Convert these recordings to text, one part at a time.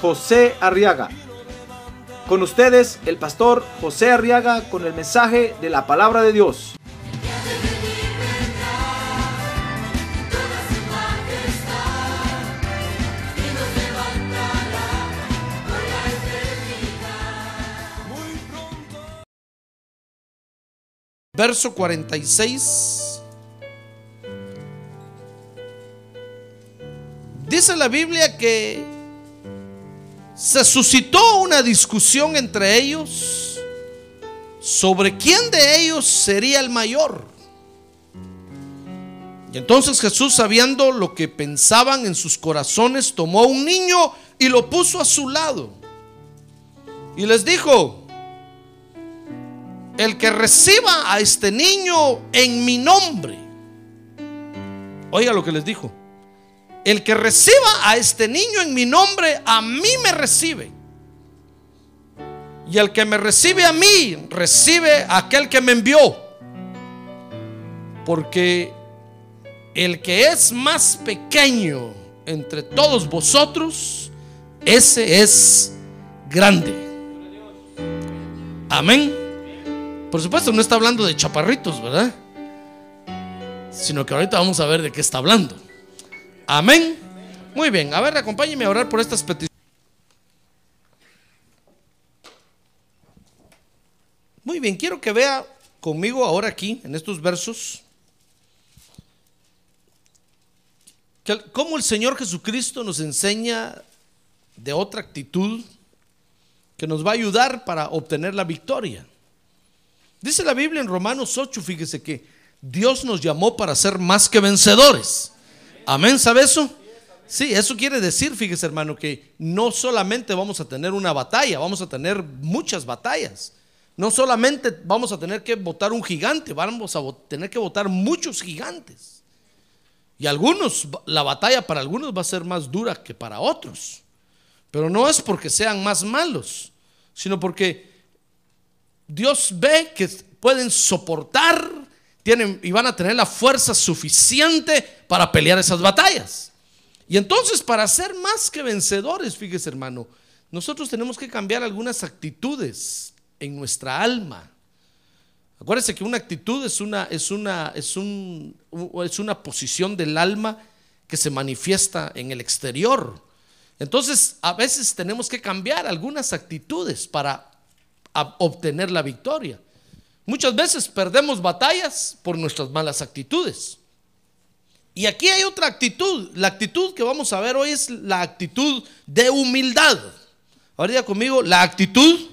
José Arriaga. Con ustedes, el pastor José Arriaga con el mensaje de la palabra de Dios. verso 46. Dice la Biblia que se suscitó una discusión entre ellos sobre quién de ellos sería el mayor. Y entonces Jesús, sabiendo lo que pensaban en sus corazones, tomó un niño y lo puso a su lado. Y les dijo, el que reciba a este niño en mi nombre. Oiga lo que les dijo. El que reciba a este niño en mi nombre, a mí me recibe. Y el que me recibe a mí, recibe a aquel que me envió. Porque el que es más pequeño entre todos vosotros, ese es grande. Amén. Por supuesto, no está hablando de chaparritos, ¿verdad? Sino que ahorita vamos a ver de qué está hablando. Amén. Muy bien, a ver, acompáñeme a orar por estas peticiones. Muy bien, quiero que vea conmigo ahora aquí, en estos versos, que, cómo el Señor Jesucristo nos enseña de otra actitud que nos va a ayudar para obtener la victoria. Dice la Biblia en Romanos 8, fíjese que Dios nos llamó para ser más que vencedores. Amén, ¿sabe eso? Sí, eso quiere decir, fíjese hermano, que no solamente vamos a tener una batalla, vamos a tener muchas batallas. No solamente vamos a tener que votar un gigante, vamos a tener que votar muchos gigantes. Y algunos, la batalla para algunos va a ser más dura que para otros. Pero no es porque sean más malos, sino porque Dios ve que pueden soportar tienen, y van a tener la fuerza suficiente para pelear esas batallas. Y entonces para ser más que vencedores, fíjese hermano, nosotros tenemos que cambiar algunas actitudes en nuestra alma. Acuérdense que una actitud es una, es una, es un, es una posición del alma que se manifiesta en el exterior. Entonces, a veces tenemos que cambiar algunas actitudes para obtener la victoria. Muchas veces perdemos batallas por nuestras malas actitudes. Y aquí hay otra actitud. La actitud que vamos a ver hoy es la actitud de humildad. Ahora conmigo, la actitud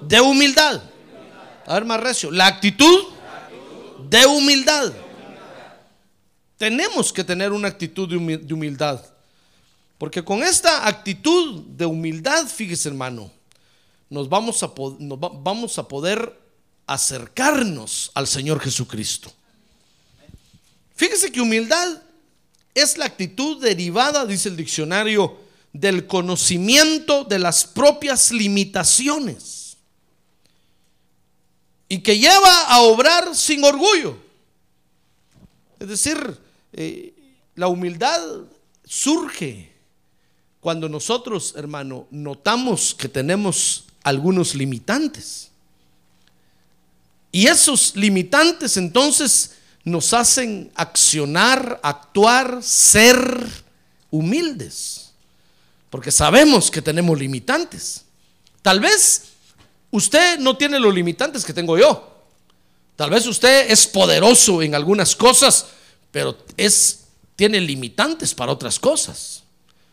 de humildad. A ver más recio. La actitud de humildad. Tenemos que tener una actitud de humildad. Porque con esta actitud de humildad, fíjese hermano, nos vamos a poder acercarnos al Señor Jesucristo. Fíjese que humildad es la actitud derivada, dice el diccionario, del conocimiento de las propias limitaciones y que lleva a obrar sin orgullo. Es decir, eh, la humildad surge cuando nosotros, hermano, notamos que tenemos algunos limitantes. Y esos limitantes entonces nos hacen accionar, actuar, ser humildes. Porque sabemos que tenemos limitantes. Tal vez usted no tiene los limitantes que tengo yo. Tal vez usted es poderoso en algunas cosas, pero es tiene limitantes para otras cosas.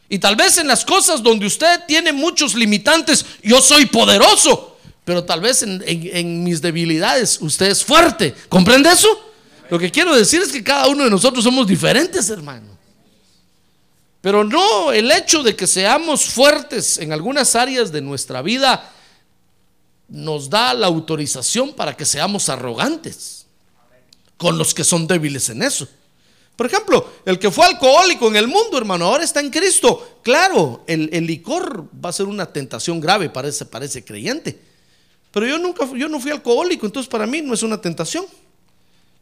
Y tal vez en las cosas donde usted tiene muchos limitantes, yo soy poderoso, pero tal vez en, mis debilidades usted es fuerte. ¿Comprende eso? Lo que quiero decir es que cada uno de nosotros somos diferentes, hermano. Pero no el hecho de que seamos fuertes en algunas áreas de nuestra vida nos da la autorización para que seamos arrogantes con los que son débiles en eso. Por ejemplo, el que fue alcohólico en el mundo, hermano, ahora está en Cristo. Claro, el, licor va a ser una tentación grave para ese creyente. Pero yo nunca, yo no fui alcohólico, entonces para mí no es una tentación.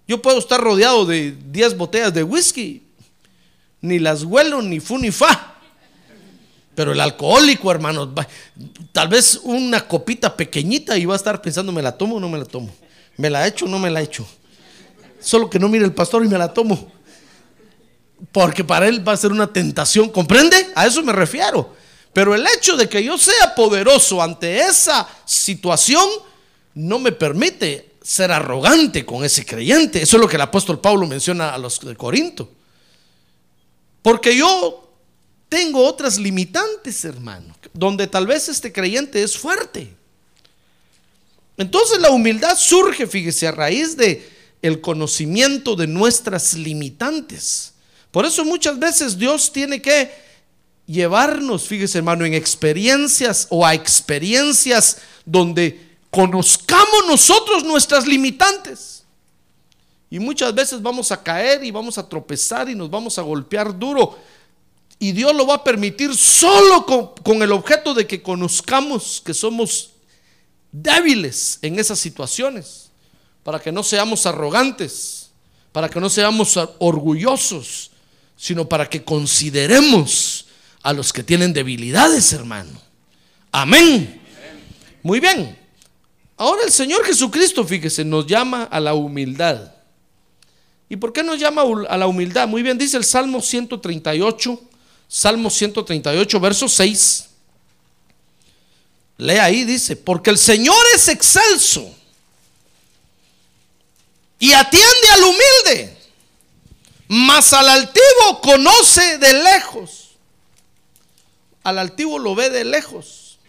Yo puedo estar rodeado de 10 botellas de whisky, ni las huelo, ni fu ni fa. Pero el alcohólico, hermano, va- tal vez una copita pequeñita y va a estar pensando, ¿me la tomo o no me la tomo? ¿Me la echo o no me la echo? Solo que no mire el pastor y me la tomo. Porque para él va a ser una tentación, ¿comprende? A eso me refiero. Pero el hecho de que yo sea poderoso ante esa situación no me permite ser arrogante con ese creyente. Eso es lo que el apóstol Pablo menciona a los de Corinto. Porque yo tengo otras limitantes, hermano, donde tal vez este creyente es fuerte. Entonces la humildad surge, fíjese, a raíz de el conocimiento de nuestras limitantes. Por eso muchas veces Dios tiene que llevarnos, fíjese hermano, en experiencias o a experiencias donde conozcamos nosotros nuestras limitantes. Y muchas veces vamos a caer y vamos a tropezar y nos vamos a golpear duro. Y Dios lo va a permitir solo con, el objeto de que conozcamos que somos débiles en esas situaciones, para que no seamos arrogantes, para que no seamos orgullosos, sino para que consideremos a los que tienen debilidades, hermano. Amén. Muy bien. Ahora el Señor Jesucristo, fíjese, nos llama a la humildad. ¿Y por qué nos llama a la humildad? Muy bien, dice el Salmo 138, Salmo 138, verso 6. Lea ahí, dice, porque el Señor es excelso y atiende al humilde, mas al altivo conoce de lejos. Al altivo lo ve de lejos.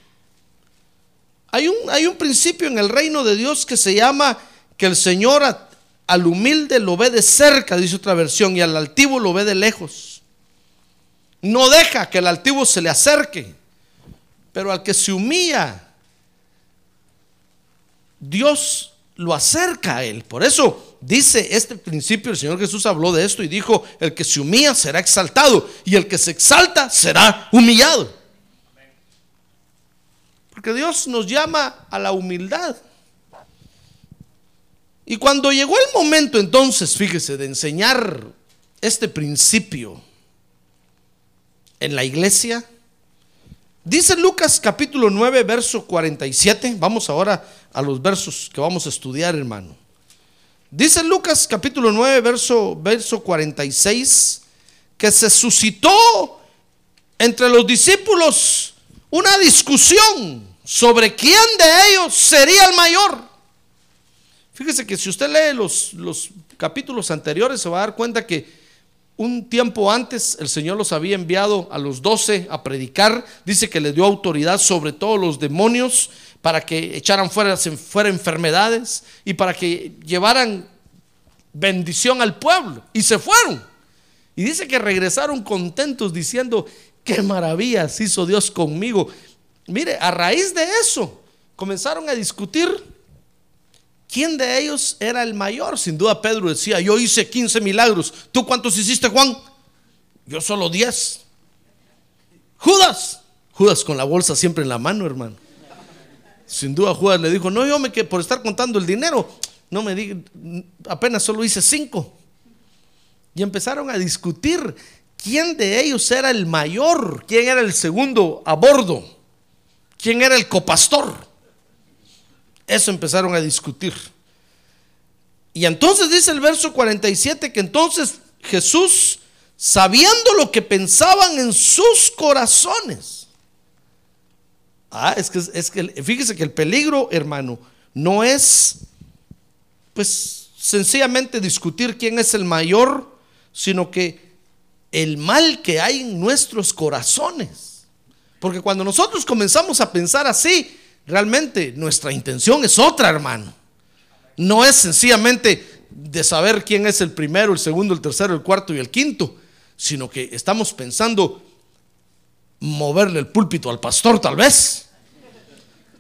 Hay un, hay un principio en el reino de Dios que se llama que el Señor al humilde lo ve de cerca, dice otra versión, y al altivo lo ve de lejos. No deja que el altivo se le acerque, pero al que se humilla, Dios lo acerca a él. Por eso dice este principio, el Señor Jesús habló de esto y dijo, el que se humilla será exaltado y el que se exalta será humillado. Porque Dios nos llama a la humildad. Y cuando llegó el momento entonces, fíjese, de enseñar este principio en la iglesia, dice Lucas capítulo 9, verso 47, vamos ahora a los versos que vamos a estudiar, hermano. Dice Lucas capítulo 9, verso, verso 46, que se suscitó entre los discípulos una discusión sobre quién de ellos sería el mayor. Fíjese que si usted lee los, los capítulos anteriores se va a dar cuenta que un tiempo antes el Señor los había enviado a los doce a predicar. Dice que les dio autoridad sobre todos los demonios para que echaran fuera, fuera enfermedades y para que llevaran bendición al pueblo. Y se fueron. Y dice que regresaron contentos diciendo, qué maravillas hizo Dios conmigo. Mire, a raíz de eso comenzaron a discutir quién de ellos era el mayor. Sin duda Pedro decía, yo hice 15 milagros. ¿Tú cuántos hiciste, Juan? Yo solo 10. Judas. Judas con la bolsa siempre en la mano, hermano. Sin duda Judas le dijo, no, yo me que por estar contando el dinero, no me diga, apenas solo hice cinco. Y empezaron a discutir quién de ellos era el mayor, quién era el segundo a bordo, quién era el copastor. Eso empezaron a discutir. Y entonces dice el verso 47 que entonces Jesús, sabiendo lo que pensaban en sus corazones, ah, es que, es que fíjese que el peligro, hermano, no es, pues, sencillamente discutir quién es el mayor, sino que el mal que hay en nuestros corazones. Porque cuando nosotros comenzamos a pensar así, realmente nuestra intención es otra, hermano. No es sencillamente de saber quién es el primero, el segundo, el tercero, el cuarto y el quinto, sino que estamos pensando moverle el púlpito al pastor tal vez.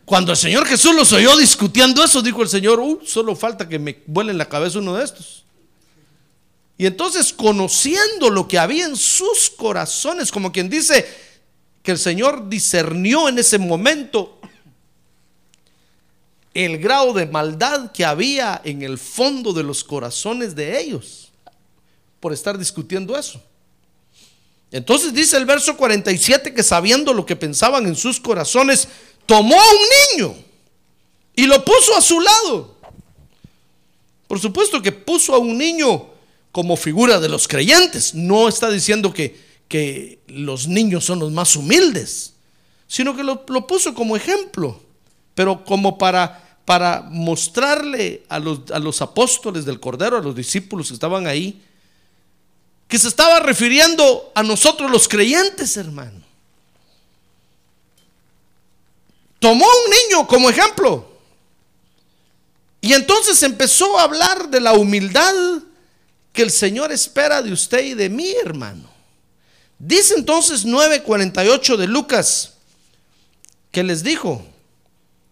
Cuando el Señor Jesús los oyó discutiendo eso, dijo el Señor, "Uh, solo falta que me vuele en la cabeza uno de estos. Y entonces, conociendo lo que había en sus corazones, como quien dice que el Señor discernió en ese momento el grado de maldad que había en el fondo de los corazones de ellos por estar discutiendo eso. Entonces dice el verso 47 que sabiendo lo que pensaban en sus corazones, tomó a un niño y lo puso a su lado. Por supuesto que puso a un niño como figura de los creyentes. No está diciendo que, que los niños son los más humildes, sino que lo, lo puso como ejemplo, pero como para, para mostrarle a los, a los apóstoles del Cordero, a los discípulos que estaban ahí, que se estaba refiriendo a nosotros los creyentes, hermano. Tomó un niño como ejemplo. Y entonces empezó a hablar de la humildad que el Señor espera de usted y de mí, hermano. Dice entonces 9:48 de Lucas que les dijo,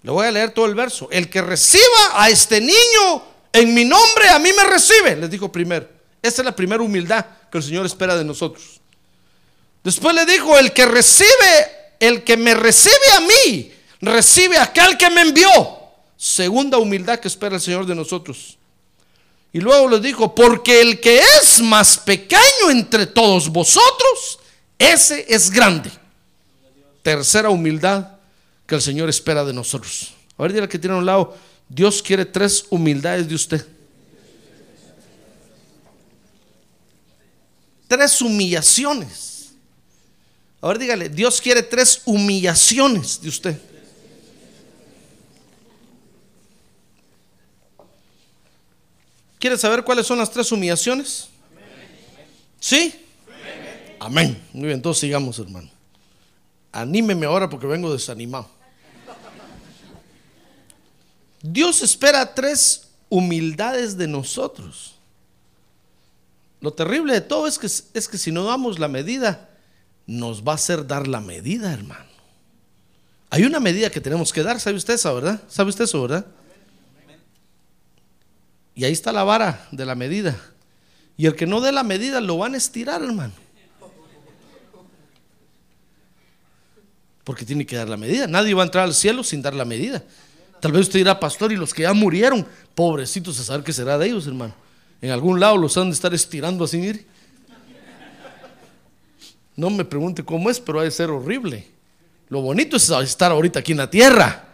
le voy a leer todo el verso, el que reciba a este niño en mi nombre, a mí me recibe, les dijo primero. Esa es la primera humildad que el Señor espera de nosotros. Después le dijo, el que recibe, el que me recibe a mí, recibe a aquel que me envió. Segunda humildad que espera el Señor de nosotros. Y luego les dijo, porque el que es más pequeño entre todos vosotros, ese es grande. Tercera humildad que el Señor espera de nosotros. A ver, dile que tiene a un lado, Dios quiere tres humildades de usted. Tres humillaciones. A ver, dígale, Dios quiere tres humillaciones de usted. ¿Quiere saber cuáles son las tres humillaciones? ¿Sí? Amén. Muy bien, entonces sigamos, hermano. Anímeme ahora porque vengo desanimado. Dios espera tres humildades de nosotros. Lo terrible de todo es que, es que si no damos la medida, nos va a hacer dar la medida, hermano. Hay una medida que tenemos que dar, ¿sabe usted eso, verdad? ¿Sabe usted eso, verdad? Y ahí está la vara de la medida. Y el que no dé la medida lo van a estirar, hermano. Porque tiene que dar la medida. Nadie va a entrar al cielo sin dar la medida. Tal vez usted dirá, pastor, y los que ya murieron, pobrecitos, a saber qué será de ellos, hermano. En algún lado los han de estar estirando así, mire. No me pregunte cómo es, pero ha de ser horrible. Lo bonito es estar ahorita aquí en la tierra,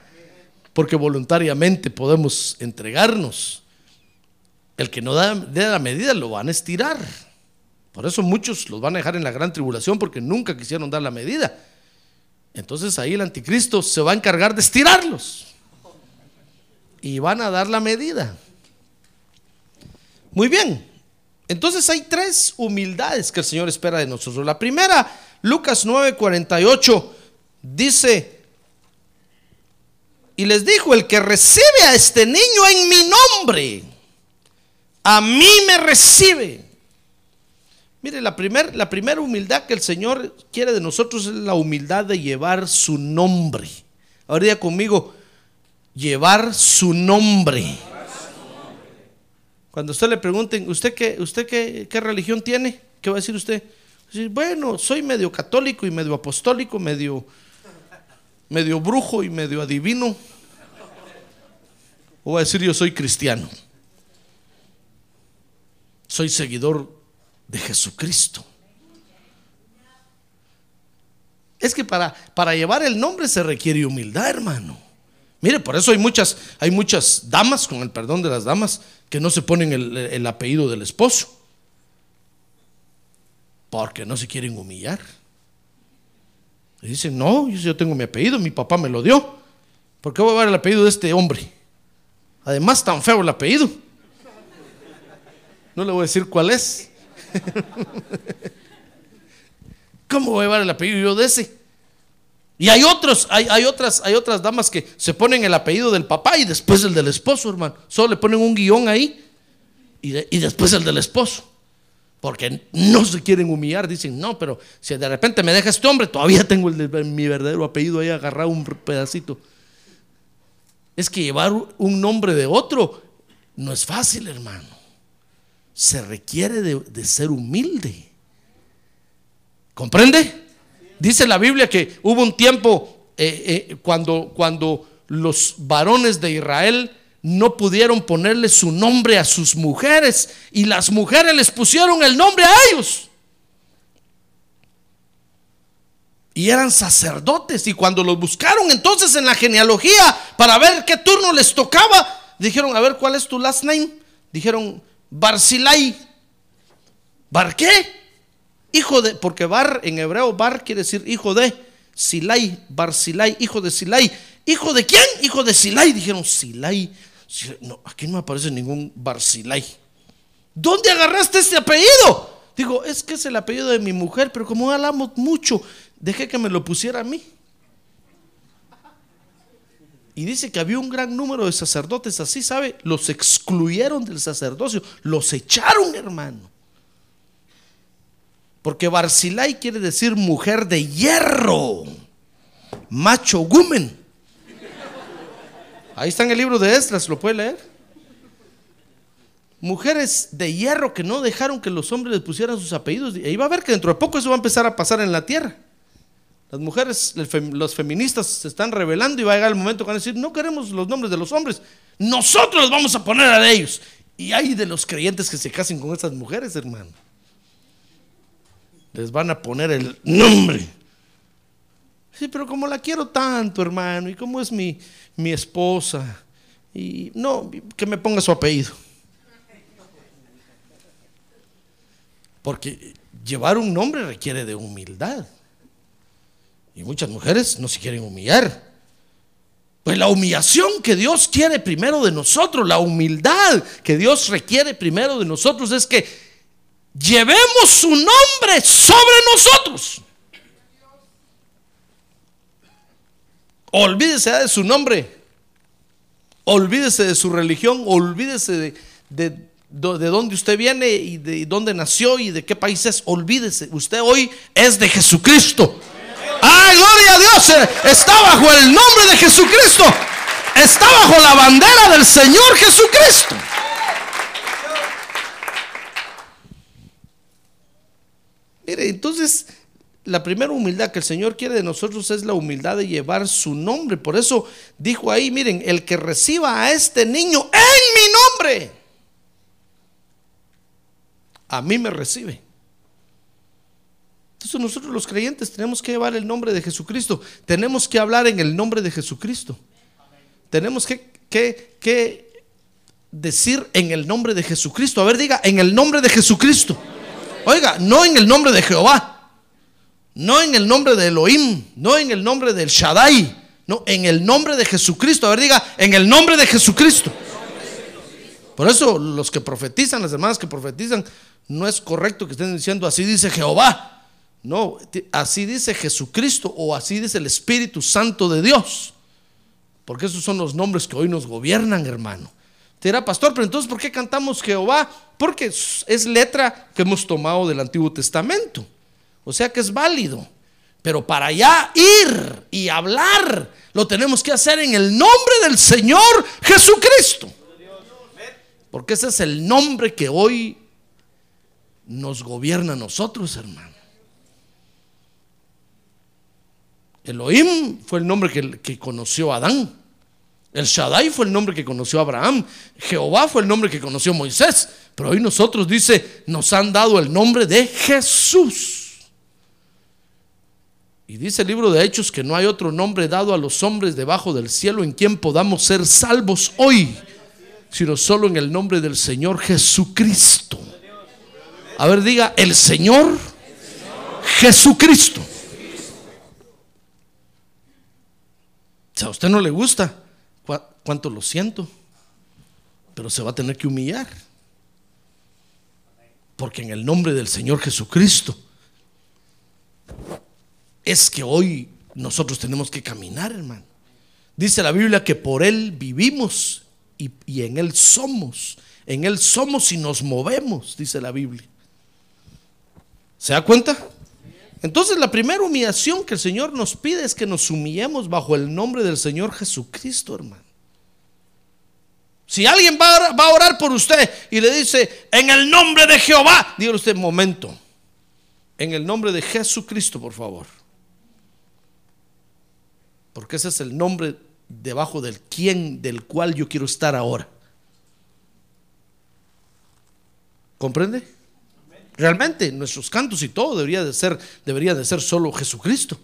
porque voluntariamente podemos entregarnos. El que no da, la medida lo van a estirar. Por eso muchos los van a dejar en la gran tribulación porque nunca quisieron dar la medida. Entonces ahí el anticristo se va a encargar de estirarlos. Y van a dar la medida. Muy bien. Entonces hay tres humildades que el Señor espera de nosotros. La primera, Lucas 9:48, dice, y les dijo, el que recibe a este niño en mi nombre, a mí me recibe. Mire, la primera la primera humildad que el Señor quiere de nosotros es la humildad de llevar su nombre. Ahora conmigo, llevar su nombre. Cuando usted le pregunten, ¿usted qué, usted qué, qué religión tiene? ¿Qué va a decir usted? Bueno, soy medio católico y medio apostólico, medio, medio brujo y medio adivino. O va a decir, yo soy cristiano. Soy seguidor de Jesucristo. Es que para, para llevar el nombre se requiere humildad, hermano. Mire, por eso hay muchas, hay muchas damas, con el perdón de las damas, que no se ponen el, el apellido del esposo. Porque no se quieren humillar. Y dicen, no, yo tengo mi apellido, mi papá me lo dio. ¿Por qué voy a dar el apellido de este hombre? Además, tan feo el apellido. No le voy a decir cuál es. ¿Cómo voy a llevar el apellido yo de ese? Y hay otros, hay, otras, hay otras damas que se ponen el apellido del papá y después el del esposo, hermano. Solo le ponen un guion ahí y, y después el del esposo. Porque no se quieren humillar, dicen, no, pero si de repente me deja este hombre, todavía tengo el mi verdadero apellido ahí agarrado un pedacito. Es que llevar un nombre de otro no es fácil, hermano. Se requiere de, de ser humilde. ¿Comprende? Dice la Biblia que hubo un tiempo eh, eh, cuando, cuando los varones de Israel no pudieron ponerle su nombre a sus mujeres y las mujeres les pusieron el nombre a ellos. Y eran sacerdotes y cuando los buscaron entonces en la genealogía para ver qué turno les tocaba, dijeron, a ver, ¿cuál es tu last name? Dijeron, Barzilai. ¿Bar qué? Hijo de, porque Bar en hebreo, Bar quiere decir hijo de Silai, Barzilai, hijo de Silai. ¿Hijo de quién? Hijo de Silai. Dijeron, Silai. Silai. No, aquí no aparece ningún Barzilai. ¿Dónde agarraste este apellido? Digo, es que es el apellido de mi mujer, pero como hablamos mucho, dejé que me lo pusiera a mí. Y dice que había un gran número de sacerdotes así, ¿sabe? Los excluyeron del sacerdocio, los echaron, hermano. Porque Barzilai quiere decir mujer de hierro, macho gumen. Ahí está en el libro de Esdras, ¿lo puede leer? Mujeres de hierro que no dejaron que los hombres les pusieran sus apellidos. Y va a ver que dentro de poco eso va a empezar a pasar en la tierra. Las mujeres, los feministas se están revelando y va a llegar el momento que van a decir, no queremos los nombres de los hombres, nosotros los vamos a poner a ellos. Y hay de los creyentes que se casen con estas mujeres, hermano. Les van a poner el nombre. Sí, pero como la quiero tanto, hermano, y como es mi, mi esposa, y no, que me ponga su apellido. Porque llevar un nombre requiere de humildad. Y muchas mujeres no se quieren humillar. Pues la humillación que Dios quiere primero de nosotros, la humildad que Dios requiere primero de nosotros es que llevemos su nombre sobre nosotros. Olvídese de su nombre, olvídese de su religión, olvídese de, de, de dónde usted viene y de dónde nació y de qué país es. Olvídese, usted hoy es de Jesucristo. ¡Ay, gloria a Dios! Eh, Está bajo el nombre de Jesucristo. Está bajo la bandera del Señor Jesucristo. Mire, entonces la primera humildad que el Señor quiere de nosotros es la humildad de llevar su nombre. Por eso dijo ahí, miren, el que reciba a este niño en mi nombre, a mí me recibe. Entonces nosotros los creyentes tenemos que llevar el nombre de Jesucristo. Tenemos que hablar en el nombre de Jesucristo. Tenemos que, que, que decir en el nombre de Jesucristo. A ver, diga, en el nombre de Jesucristo. Oiga, no en el nombre de Jehová. No en el nombre de Elohim. No en el nombre del Shaddai. No, en el nombre de Jesucristo. A ver, diga, en el nombre de Jesucristo. Por eso los que profetizan, las hermanas que profetizan, no es correcto que estén diciendo así dice Jehová. No, así dice Jesucristo o así dice el Espíritu Santo de Dios. Porque esos son los nombres que hoy nos gobiernan, hermano. Te dirá, pastor, pero entonces, ¿por qué cantamos Jehová? Porque es letra que hemos tomado del Antiguo Testamento. O sea que es válido. Pero para allá ir y hablar, lo tenemos que hacer en el nombre del Señor Jesucristo. Porque ese es el nombre que hoy nos gobierna a nosotros, hermano. Elohim fue el nombre que, que conoció Adán. El Shaddai fue el nombre que conoció Abraham. Jehová fue el nombre que conoció Moisés. Pero hoy nosotros, dice, nos han dado el nombre de Jesús. Y dice el libro de Hechos que no hay otro nombre dado a los hombres debajo del cielo en quien podamos ser salvos hoy, sino solo en el nombre del Señor Jesucristo. A ver, diga, el Señor Jesucristo. Si a usted no le gusta, ¿cu- ¿cuánto lo siento? Pero se va a tener que humillar. Porque en el nombre del Señor Jesucristo es que hoy nosotros tenemos que caminar, hermano. Dice la Biblia que por Él vivimos y, y en Él somos. En Él somos y nos movemos, dice la Biblia. ¿Se da cuenta? Entonces la primera humillación que el Señor nos pide es que nos humillemos bajo el nombre del Señor Jesucristo, hermano. Si alguien va a, orar, va orar por usted y le dice, en el nombre de Jehová, dígale usted, momento, en el nombre de Jesucristo, por favor. Porque ese es el nombre debajo del quién, del cual yo quiero estar ahora. ¿Comprende? Realmente nuestros cantos y todo debería de ser, debería de ser solo Jesucristo.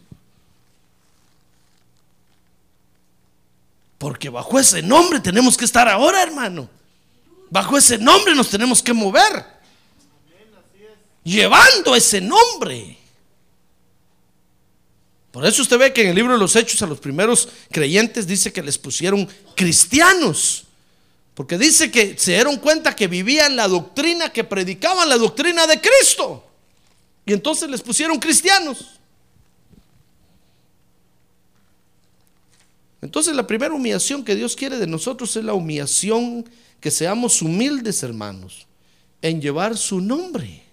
Porque bajo ese nombre tenemos que estar ahora, hermano. Bajo ese nombre nos tenemos que mover. Llevando ese nombre. Por eso usted ve que en el libro de los Hechos a los primeros creyentes dice que les pusieron cristianos. Porque dice que se dieron cuenta que vivían la doctrina, que predicaban la doctrina de Cristo. Y entonces les pusieron cristianos. Entonces la primera humillación que Dios quiere de nosotros es la humillación que seamos humildes, hermanos, en llevar su nombre.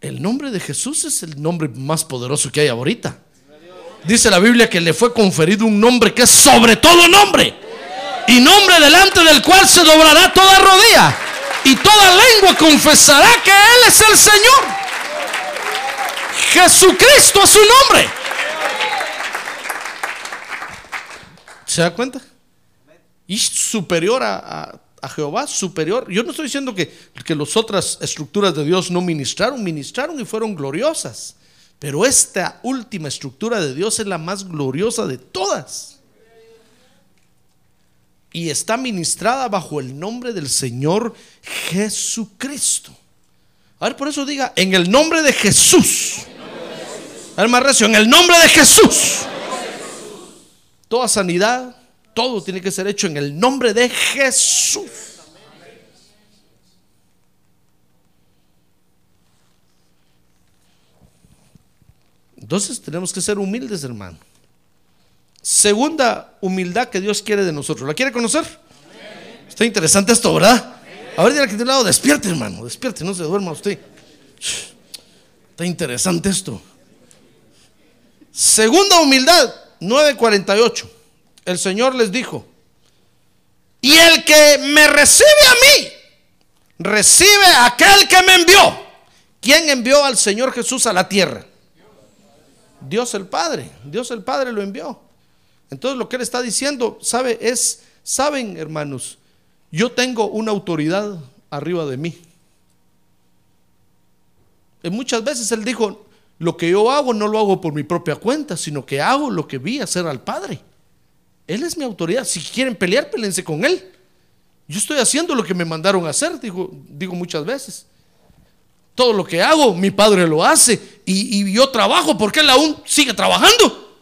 El nombre de Jesús es el nombre más poderoso que hay ahorita. Dice la Biblia que le fue conferido un nombre que es sobre todo nombre. Y nombre delante del cual se doblará toda rodilla. Y toda lengua confesará que Él es el Señor. Jesucristo es su nombre. ¿Se da cuenta? Y superior a, a, Jehová, superior. Yo no estoy diciendo que, que las otras estructuras de Dios no ministraron, ministraron y fueron gloriosas. Pero esta última estructura de Dios es la más gloriosa de todas. Y está ministrada bajo el nombre del Señor Jesucristo. A ver, por eso diga, en el nombre de Jesús. A ver, más recio, en el nombre de Jesús. Toda sanidad, todo tiene que ser hecho en el nombre de Jesús. Entonces tenemos que ser humildes, hermano. Segunda humildad que Dios quiere de nosotros. ¿La quiere conocer? Está interesante esto, ¿verdad? A ver, dígale que de un lado, despierte, hermano, despierte, no se duerma usted. Está interesante esto. Segunda humildad, 9:48. El Señor les dijo, y el que me recibe a mí, recibe a aquel que me envió. ¿Quién envió al Señor Jesús a la tierra? Dios el Padre. Dios el Padre lo envió. Entonces lo que él está diciendo, sabe, es, saben, hermanos, yo tengo una autoridad arriba de mí. Y muchas veces él dijo, lo que yo hago no lo hago por mi propia cuenta, sino que hago lo que vi hacer al Padre. Él es mi autoridad. Si quieren pelear, pelense con Él. Yo estoy haciendo lo que me mandaron a hacer, digo, digo muchas veces. Todo lo que hago, mi Padre lo hace. Y, y yo trabajo porque Él aún sigue trabajando.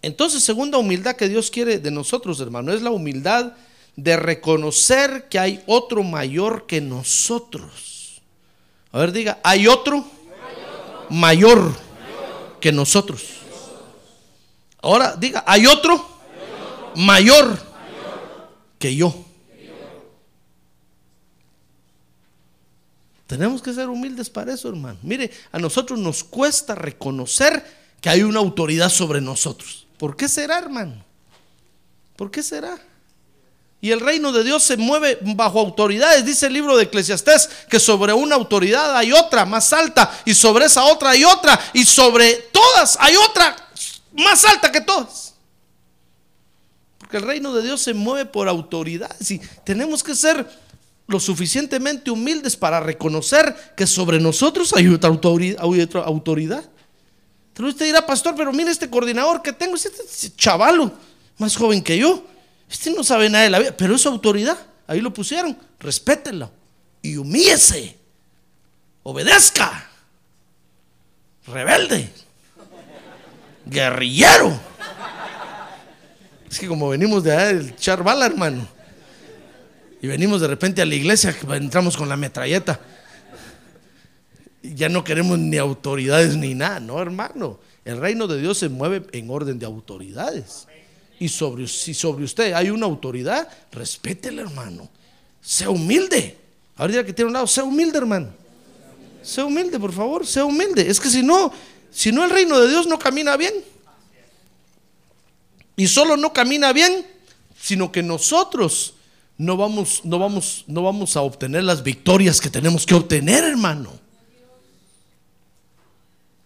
Entonces, segunda humildad que Dios quiere de nosotros, hermano, es la humildad de reconocer que hay otro mayor que nosotros. A ver, diga, hay otro mayor que nosotros. Ahora diga, hay otro mayor que yo. Tenemos que ser humildes para eso, hermano. Mire, a nosotros nos cuesta reconocer que hay una autoridad sobre nosotros. ¿Por qué será, hermano? ¿Por qué será? Y el reino de Dios se mueve bajo autoridades. Dice el libro de Eclesiastés que sobre una autoridad hay otra más alta y sobre esa otra hay otra y sobre todas hay otra más alta que todas. Porque el reino de Dios se mueve por autoridades y tenemos que ser lo suficientemente humildes para reconocer que sobre nosotros hay otra autoridad. Hay usted dirá, pastor, pero mire este coordinador que tengo, este, este chavalo, más joven que yo. Este no sabe nada de la vida, pero es autoridad. Ahí lo pusieron. Respételo y humíllese. Obedezca. Rebelde. Guerrillero. Es que como venimos de allá del Charbala, hermano. Y venimos de repente a la iglesia, entramos con la metralleta. Ya no queremos ni autoridades ni nada, no, hermano. El reino de Dios se mueve en orden de autoridades. Y sobre, si sobre usted hay una autoridad, respétele, hermano. Sea humilde. Ahora que tiene un lado, sea humilde, hermano. Sea humilde, por favor, sea humilde. Es que si no, si no el reino de Dios no camina bien. Y solo no camina bien, sino que nosotros no vamos, no vamos, no vamos a obtener las victorias que tenemos que obtener, hermano.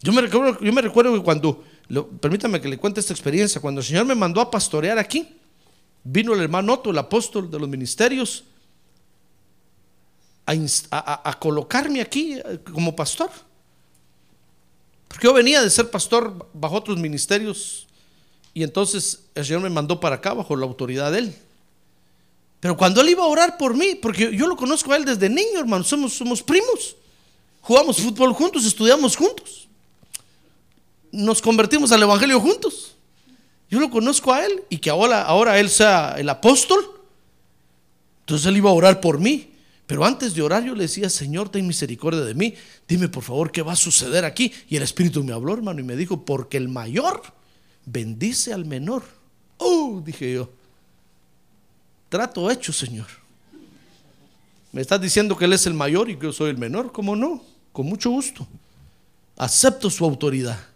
Yo me recuerdo, yo me recuerdo que cuando, permítame que le cuente esta experiencia, cuando el Señor me mandó a pastorear aquí, vino el hermano Otto, el apóstol de los ministerios, a colocarme aquí eh, como pastor. Porque yo venía de ser pastor bajo otros ministerios y entonces el Señor me mandó para acá bajo la autoridad de Él. Pero cuando Él iba a orar por mí, porque yo lo conozco a Él desde niño, hermano, somos, somos primos, jugamos fútbol juntos, estudiamos juntos, nos convertimos al Evangelio juntos. Yo lo conozco a Él y que ahora, Él sea el apóstol. Entonces Él iba a orar por mí. Pero antes de orar yo le decía, Señor, ten misericordia de mí. Dime por favor qué va a suceder aquí. Y el Espíritu me habló, hermano, y me dijo, porque el mayor bendice al menor. Oh, dije yo. Trato hecho, Señor. Me estás diciendo que Él es el mayor y que yo soy el menor. ¿Cómo no? Con mucho gusto. Acepto su autoridad.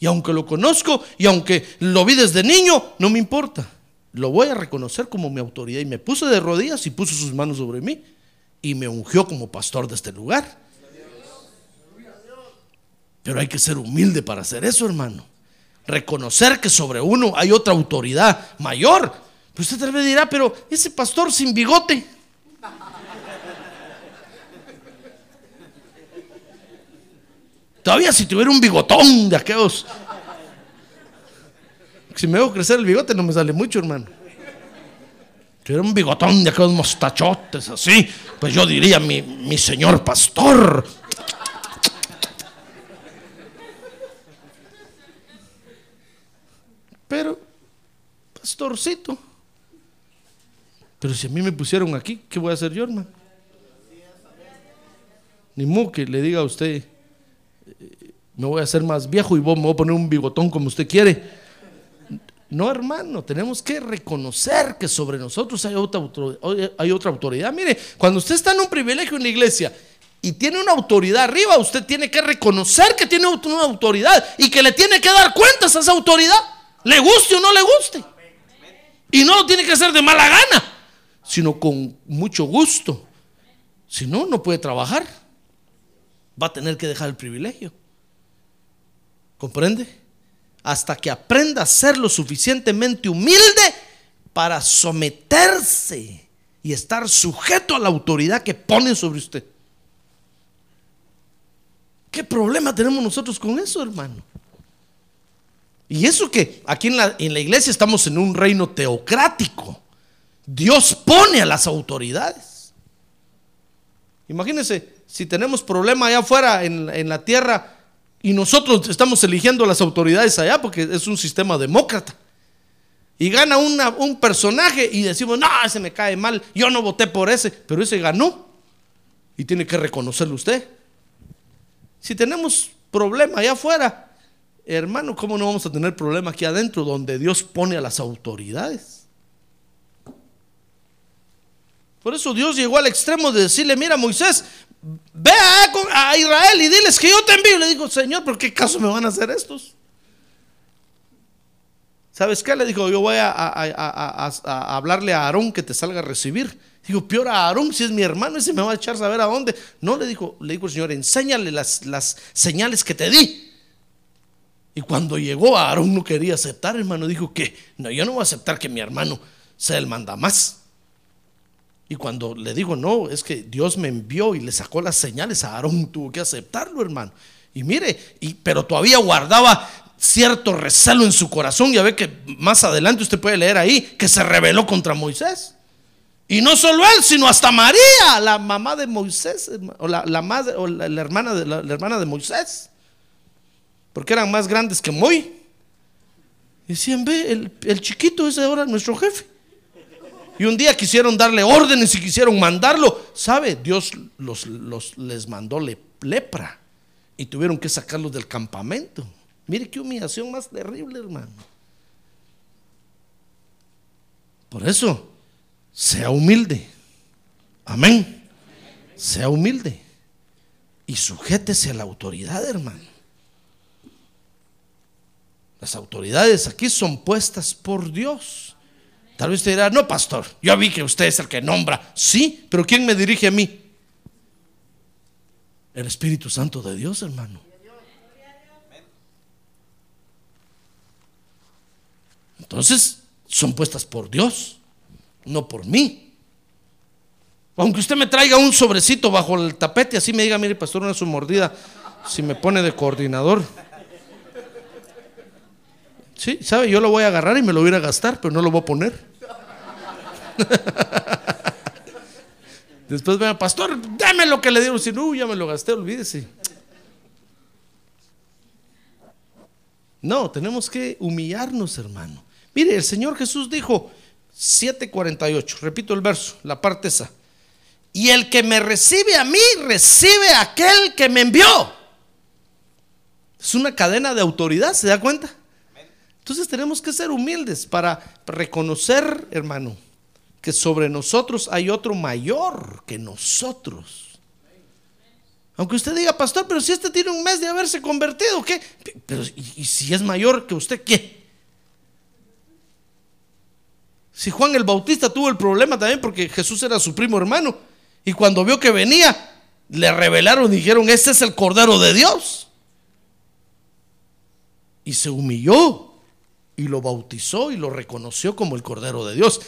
Y aunque lo conozco y aunque lo vi desde niño, no me importa. Lo voy a reconocer como mi autoridad. Y me puse de rodillas y puso sus manos sobre mí y me ungió como pastor de este lugar. Pero hay que ser humilde para hacer eso, hermano. Reconocer que sobre uno hay otra autoridad mayor. Pues usted tal vez dirá, pero ese pastor sin bigote. Todavía si tuviera un bigotón de aquellos. Si me hago crecer el bigote no me sale mucho, hermano. Si tuviera un bigotón de aquellos mostachotes así, pues yo diría, mi, mi señor pastor. Pero, pastorcito. Pero si a mí me pusieron aquí, ¿qué voy a hacer yo, hermano? Ni modo que le diga a usted, me voy a hacer más viejo y me voy a poner un bigotón como usted quiere. No, hermano, tenemos que reconocer que sobre nosotros hay otra, hay otra autoridad. Mire, cuando usted está en un privilegio en la iglesia y tiene una autoridad arriba, usted tiene que reconocer que tiene una autoridad y que le tiene que dar cuentas a esa autoridad, le guste o no le guste. Y no lo tiene que hacer de mala gana, sino con mucho gusto. Si no, no puede trabajar. Va a tener que dejar el privilegio. ¿Comprende? Hasta que aprenda a ser lo suficientemente humilde para someterse y estar sujeto a la autoridad que pone sobre usted. ¿Qué problema tenemos nosotros con eso, hermano? Y eso que aquí en la, iglesia estamos en un reino teocrático. Dios pone a las autoridades. Imagínense, si tenemos problema allá afuera en la tierra y nosotros estamos eligiendo a las autoridades allá porque es un sistema demócrata. Y gana una- un personaje y decimos, no, ese me cae mal, yo no voté por ese, pero ese ganó. Y tiene que reconocerlo usted. Si tenemos problema allá afuera, hermano, ¿cómo no vamos a tener problema aquí adentro donde Dios pone a las autoridades? Por eso Dios llegó al extremo de decirle, mira Moisés, ve a, a Israel y diles que yo te envío. Le digo, Señor, ¿por qué caso me van a hacer estos? ¿Sabes qué? Le dijo, yo voy a, hablarle a Aarón que te salga a recibir. Digo, peor a Aarón, si es mi hermano, ese me va a echar saber a dónde. No, le dijo, le dijo el Señor, enséñale las, señales que te di. Y cuando llegó Aarón no quería aceptar, hermano. Dijo que, no, yo no voy a aceptar que mi hermano sea el mandamás. Y cuando le digo, no, es que Dios me envió y le sacó las señales a Aarón, tuvo que aceptarlo, hermano. Y mire, pero todavía guardaba cierto recelo en su corazón. Ya ve que más adelante usted puede leer ahí que se rebeló contra Moisés. Y no solo él, sino hasta María, la mamá de Moisés, o la, la madre, o la, hermana de, la, hermana de Moisés. Porque eran más grandes que Moy. Decían, ve, el, el chiquito es ahora nuestro jefe. Y un día quisieron darle órdenes y quisieron mandarlo. ¿Sabe? Dios los, les mandó le- lepra. Y tuvieron que sacarlos del campamento. Mire qué humillación más terrible, hermano. Por eso, sea humilde. Amén. Sea humilde. y sujétese a la autoridad, hermano. Las autoridades aquí son puestas por Dios. Tal vez usted dirá, no, pastor, yo vi que usted es el que nombra. Sí, pero ¿quién me dirige a mí? El Espíritu Santo de Dios, hermano. Entonces, son puestas por Dios, no por mí. Aunque usted me traiga un sobrecito bajo el tapete, así me diga, mire, pastor, una su mordida, si me pone de coordinador. Sí, sabe, yo lo voy a agarrar y me lo voy a gastar, pero no lo voy a poner. Después vea, pastor, dame lo que le dieron. Si no, ya me lo gasté, olvídese. No, tenemos que humillarnos, hermano. Mire, el Señor Jesús dijo 7:48, repito el verso, la parte esa. Y el que me recibe a mí, recibe a aquel que me envió. Es una cadena de autoridad, ¿se da cuenta? Entonces tenemos que ser humildes para reconocer, hermano, que sobre nosotros hay otro mayor que nosotros. Aunque usted diga, pastor, pero si este tiene un mes de haberse convertido, ¿qué? Pero, ¿y, si es mayor que usted, qué? Si Juan el Bautista tuvo el problema también porque Jesús era su primo hermano. Y cuando vio que venía, le revelaron dijeron, este es el Cordero de Dios. Y se humilló y lo bautizó y lo reconoció como el Cordero de Dios.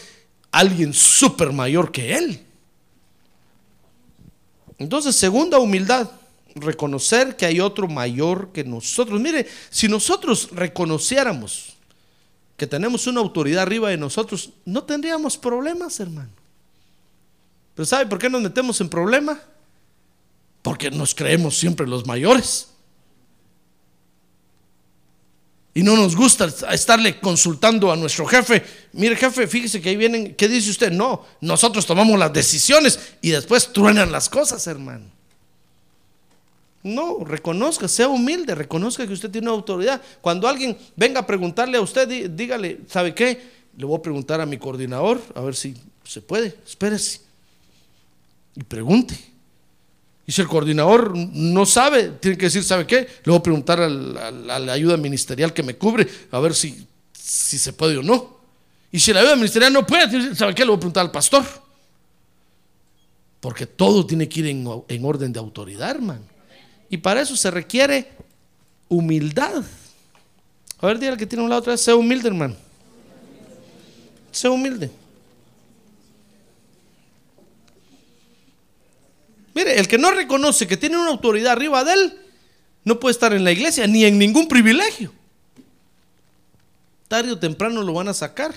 Alguien súper mayor que él. Entonces, segunda humildad, reconocer que hay otro mayor que nosotros. Mire, si nosotros reconociéramos que tenemos una autoridad arriba de nosotros, no tendríamos problemas, hermano. Pero ¿sabe por qué nos metemos en problema? Porque nos creemos siempre los mayores. Y no nos gusta estarle consultando a nuestro jefe. Mire, jefe, fíjese que ahí vienen. ¿Qué dice usted? No, nosotros tomamos las decisiones y después truenan las cosas, hermano. No, reconozca, sea humilde, reconozca que usted tiene autoridad. Cuando alguien venga a preguntarle a usted, dígale, ¿sabe qué? Le voy a preguntar a mi coordinador, a ver si se puede. Espérese y pregunte. Y si el coordinador no sabe, tiene que decir, ¿sabe qué? Le voy a preguntar a la, ayuda ministerial que me cubre a ver si, si se puede o no. Y si la ayuda ministerial no puede, ¿sabe qué? Le voy a preguntar al pastor. Porque todo tiene que ir en, en orden de autoridad, hermano. Y para eso se requiere humildad. A ver, dígale que tiene un lado otra vez, sea humilde, hermano. Sea humilde. Mire, el que no reconoce que tiene una autoridad arriba de él, no puede estar en la iglesia ni en ningún privilegio. Tarde o temprano lo van a sacar.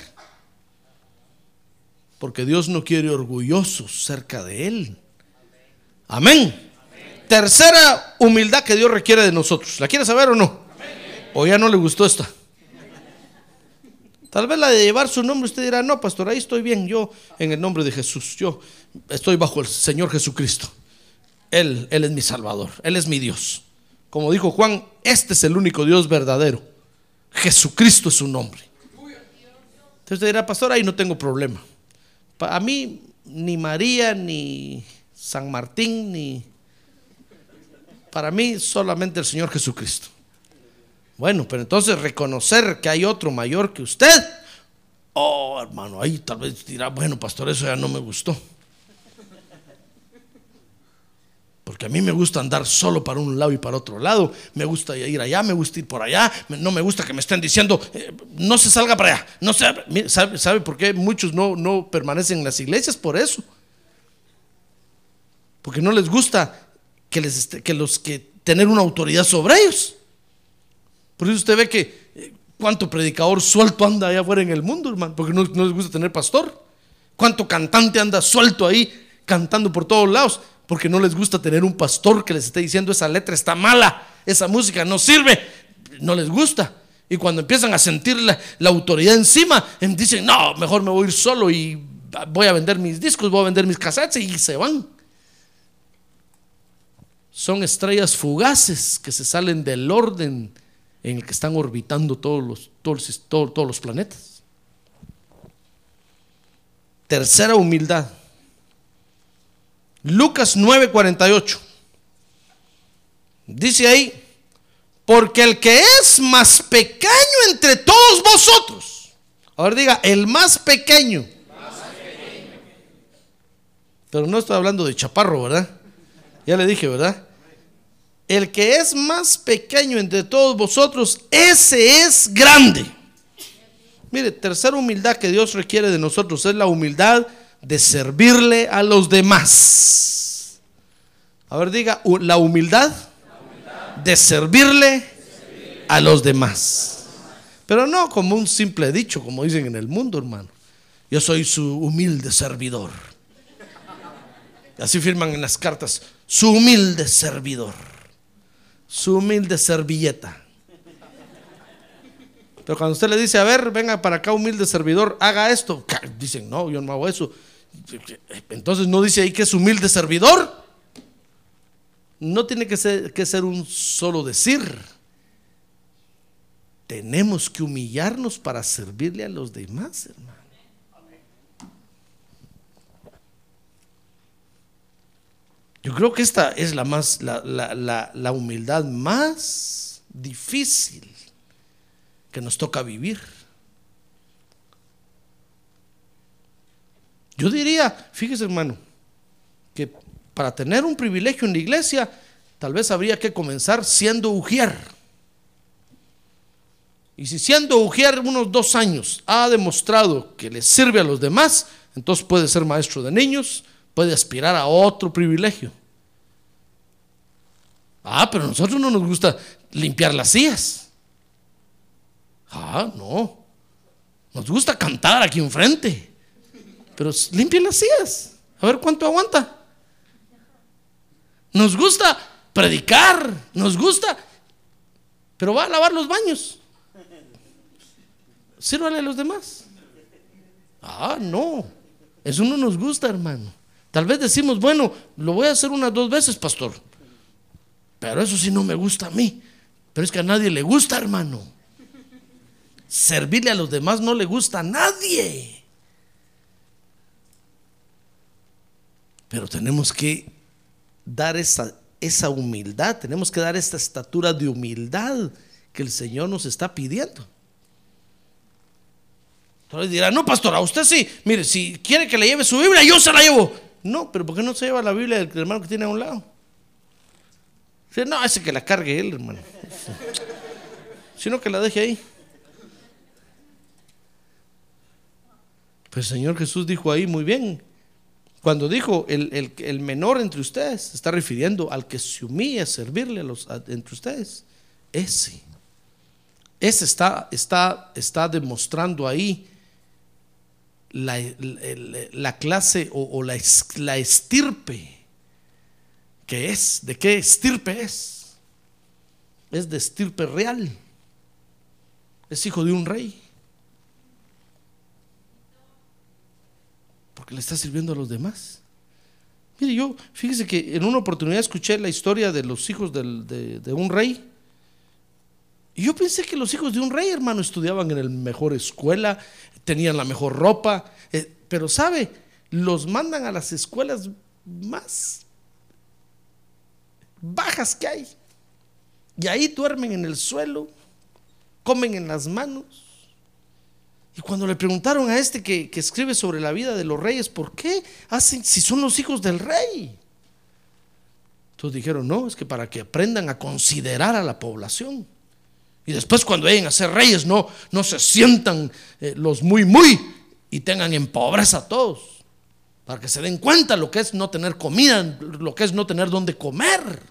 Porque Dios no quiere orgullosos cerca de él. Amén. Tercera humildad que Dios requiere de nosotros. ¿La quiere saber o no? ¿O ya no le gustó esta? Tal vez la de llevar su nombre, usted dirá, no, pastor, ahí estoy bien, yo en el nombre de Jesús, yo estoy bajo el Señor Jesucristo. Él, Él es mi Salvador, Él es mi Dios. Como dijo Juan, este es el único Dios verdadero. Jesucristo es su nombre. Entonces usted dirá, pastor, ahí no tengo problema. A mí, ni María, ni San Martín, ni... Para mí, solamente el Señor Jesucristo. Bueno, pero entonces reconocer que hay otro mayor que usted. Oh, hermano, ahí tal vez dirá, bueno, pastor, eso ya no me gustó. Porque a mí me gusta andar solo para un lado y para otro lado. Me gusta ir allá, me gusta ir por allá. No me gusta que me estén diciendo, eh, no se salga para allá. No se, ¿sabe, ¿Sabe por qué muchos no, no permanecen en las iglesias? Por eso. Porque no les gusta que, les que los que tener una autoridad sobre ellos. Por eso usted ve que eh, cuánto predicador suelto anda allá afuera en el mundo, hermano, porque no, no les gusta tener pastor. Cuánto cantante anda suelto ahí cantando por todos lados porque no les gusta tener un pastor que les esté diciendo esa letra está mala, esa música no sirve, no les gusta. Y cuando empiezan a sentir la, autoridad encima, em, dicen, no, mejor me voy a ir solo y voy a vender mis discos, voy a vender mis cassettes y se van. Son estrellas fugaces que se salen del orden en el que están orbitando todos los, todos, todos los planetas. Tercera humildad Lucas 9:48. Dice ahí, porque el que es más pequeño entre todos vosotros. Ahora diga, el más pequeño. Pero no estoy hablando de chaparro, ¿verdad? Ya le dije, ¿verdad? El que es más pequeño entre todos vosotros, ese es grande. Mire, tercera humildad que Dios requiere de nosotros es la humildad de servirle a los demás. A ver, diga, la humildad de servirle a los demás. Pero no como un simple dicho, como dicen en el mundo, hermano. Yo soy su humilde servidor. Así firman en las cartas, su humilde servidor, su humilde servilleta. Pero cuando usted le dice, a ver, venga para acá, humilde servidor, haga esto, dicen, no, yo no hago eso. Entonces no dice ahí que es humilde servidor. No tiene que ser, que ser un solo decir. Tenemos que humillarnos para servirle a los demás, hermano. Yo creo que esta es la más, la, la- la- la humildad más difícil que nos toca vivir. Yo diría, fíjese hermano, que para tener un privilegio en la iglesia, tal vez habría que comenzar siendo ujier. Y si siendo ujier unos dos años ha demostrado que le sirve a los demás, entonces puede ser maestro de niños, puede aspirar a otro privilegio. Ah, pero a nosotros no nos gusta limpiar las sillas. Ah, no. Nos gusta cantar aquí enfrente. Pero s- limpie las sillas. A ver cuánto aguanta. Nos gusta predicar. Nos gusta. Pero va a lavar los baños. Sírvale a los demás. Ah, no. Eso no nos gusta, hermano. Tal vez decimos, bueno, lo voy a hacer unas dos veces, pastor. Pero eso sí no me gusta a mí. Pero es que a nadie le gusta, hermano. Servirle a los demás no le gusta a nadie. Pero tenemos que dar esa, esa humildad, tenemos que dar esta estatura de humildad que el Señor nos está pidiendo. Entonces dirá, no, pastor, a usted sí, mire, si quiere que le lleve su Biblia, yo se la llevo. No, pero ¿por qué no se lleva la Biblia del hermano que tiene a un lado? No, ese que la cargue él, hermano. Sino que la deje ahí. Pues el Señor Jesús dijo ahí muy bien. Cuando dijo el, el- menor entre ustedes, se está refiriendo al que se humilla a servirle a los, entre ustedes. Ese. Ese está, está, está demostrando ahí la, la- la clase o, o la, la estirpe que es. ¿De qué estirpe es? Es de estirpe real. Es hijo de un rey. Le está sirviendo a los demás. Mire, yo, fíjese que en una oportunidad escuché la historia de los hijos del- de, de un rey. Y yo pensé que los hijos de un rey, hermano, estudiaban en la mejor escuela, tenían la mejor ropa. eh, pero, ¿sabe? Los mandan a las escuelas más bajas que hay. Y ahí duermen en el suelo, comen en las manos. Y cuando le preguntaron a este que, que escribe sobre la vida de los reyes, ¿por qué hacen si son los hijos del rey? Entonces dijeron, no, es que para que aprendan a considerar a la población. Y después cuando lleguen a ser reyes, no, no se sientan eh, los muy, muy y tengan en pobreza a todos. Para que se den cuenta lo que es no tener comida, lo que es no tener dónde comer.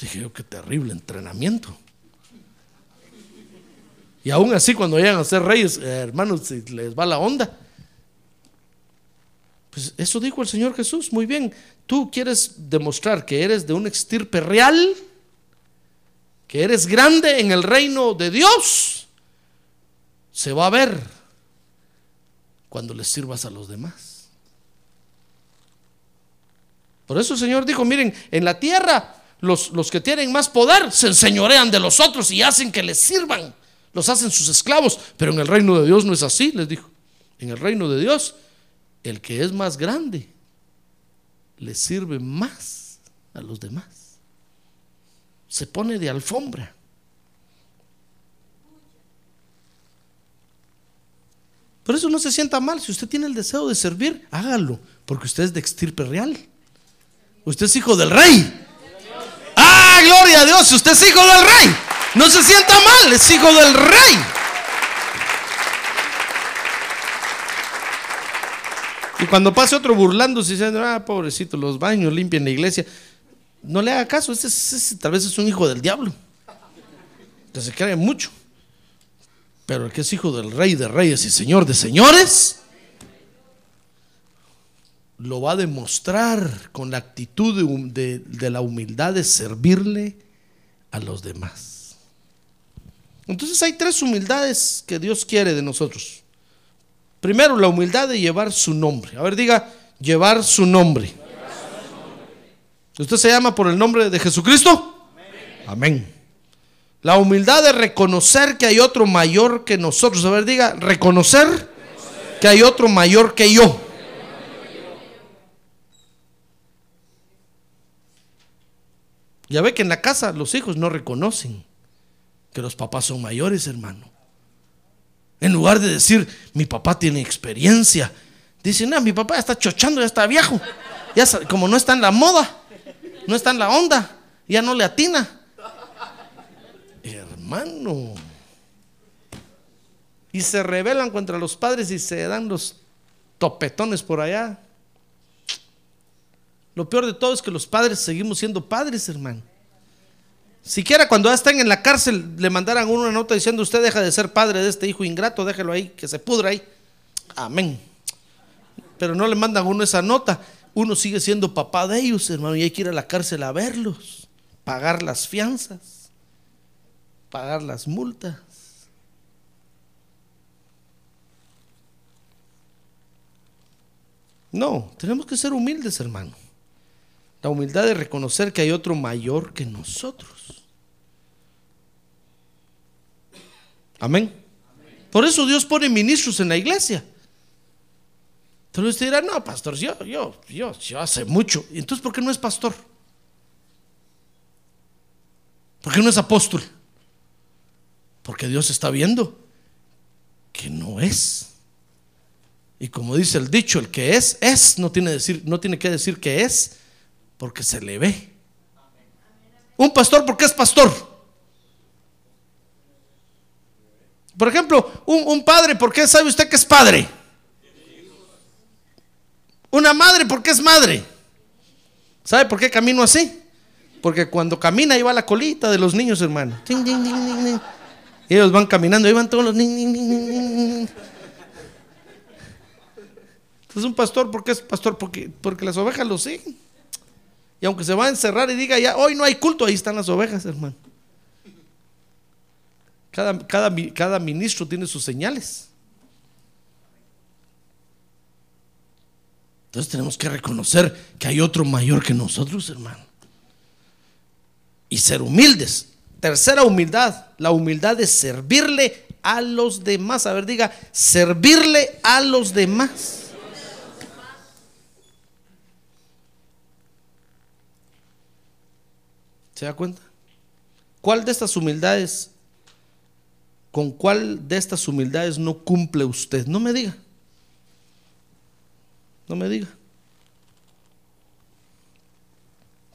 Dije yo, qué terrible entrenamiento. Y aún así, cuando llegan a ser reyes, eh, hermanos, se les va la onda. Pues eso dijo el Señor Jesús. Muy bien. Tú quieres demostrar que eres de un extirpe real, que eres grande en el reino de Dios. Se va a ver cuando les sirvas a los demás. Por eso el Señor dijo, miren, en la tierra los, los que tienen más poder se enseñorean de los otros y hacen que les sirvan, los hacen sus esclavos, pero en el reino de Dios no es así, les dijo. En el reino de Dios, el que es más grande le sirve más a los demás. se pone de alfombra. Por eso no se sienta mal. Si usted tiene el deseo de servir, hágalo. Porque usted es de extirpe real. Usted es hijo del rey. ¡Ah, gloria a Dios! Usted es hijo del rey. No se sienta mal, es hijo del rey. Y cuando pase otro burlándose diciendo, ah, pobrecito, los baños limpian la iglesia, no le haga caso, ese tal vez es un hijo del diablo, que se cree mucho. Pero el que es hijo del rey de reyes y señor de señores, lo va a demostrar con la actitud de la humildad de servirle a los demás. Entonces hay tres humildades que Dios quiere de nosotros. Primero, la humildad de llevar su nombre. A ver, diga, llevar su nombre. ¿Usted se llama por el nombre de Jesucristo? Amén. La humildad de reconocer que hay otro mayor que nosotros. A ver, diga, reconocer que hay otro mayor que yo. Ya ve que en la casa los hijos no reconocen que los papás son mayores, hermano. En lugar de decir, mi papá tiene experiencia, dicen, no, mi papá ya está chochando, ya está viejo. Ya como no está en la moda, no está en la onda, ya no le atina. Hermano. Y se rebelan contra los padres y se dan los topetones por allá. Lo peor de todo es que los padres seguimos siendo padres, hermano. Siquiera cuando están en la cárcel le mandaran una nota diciendo usted deja de ser padre de este hijo ingrato, déjelo ahí, que se pudra ahí. Amén. Pero no le mandan a uno esa nota. Uno sigue siendo papá de ellos, hermano, y hay que ir a la cárcel a verlos, pagar las fianzas, pagar las multas. No, tenemos que ser humildes, hermano. La humildad de reconocer que hay otro mayor que nosotros. Amén. Por eso Dios pone ministros en la iglesia. Entonces usted dirá, no, pastor, yo, yo, yo, yo hace mucho. ¿Y entonces por qué no es pastor? ¿Por qué no es apóstol? Porque Dios está viendo que no es. Y como dice el dicho, el que es, es, no tiene, decir, no tiene que decir que es, porque se le ve. Un pastor, ¿por qué es pastor? Por ejemplo, un, padre, ¿por qué sabe usted que es padre? Una madre, ¿por qué es madre? ¿Sabe por qué camino así? Porque cuando camina ahí va la colita de los niños, hermano. Y ellos van caminando, ahí van todos los niños. Entonces un pastor, ¿por qué es pastor? Porque, porque las ovejas lo siguen. Y aunque se va a encerrar y diga ya, hoy no hay culto, ahí están las ovejas, hermano. Cada, cada, cada ministro tiene sus señales. Entonces tenemos que reconocer que hay otro mayor que nosotros, hermano. Y ser humildes. Tercera humildad, la humildad de servirle a los demás. A ver, diga, servirle a los demás. ¿Se da cuenta? ¿Cuál de estas humildades, con cuál de estas humildades no cumple usted? No me diga. No me diga.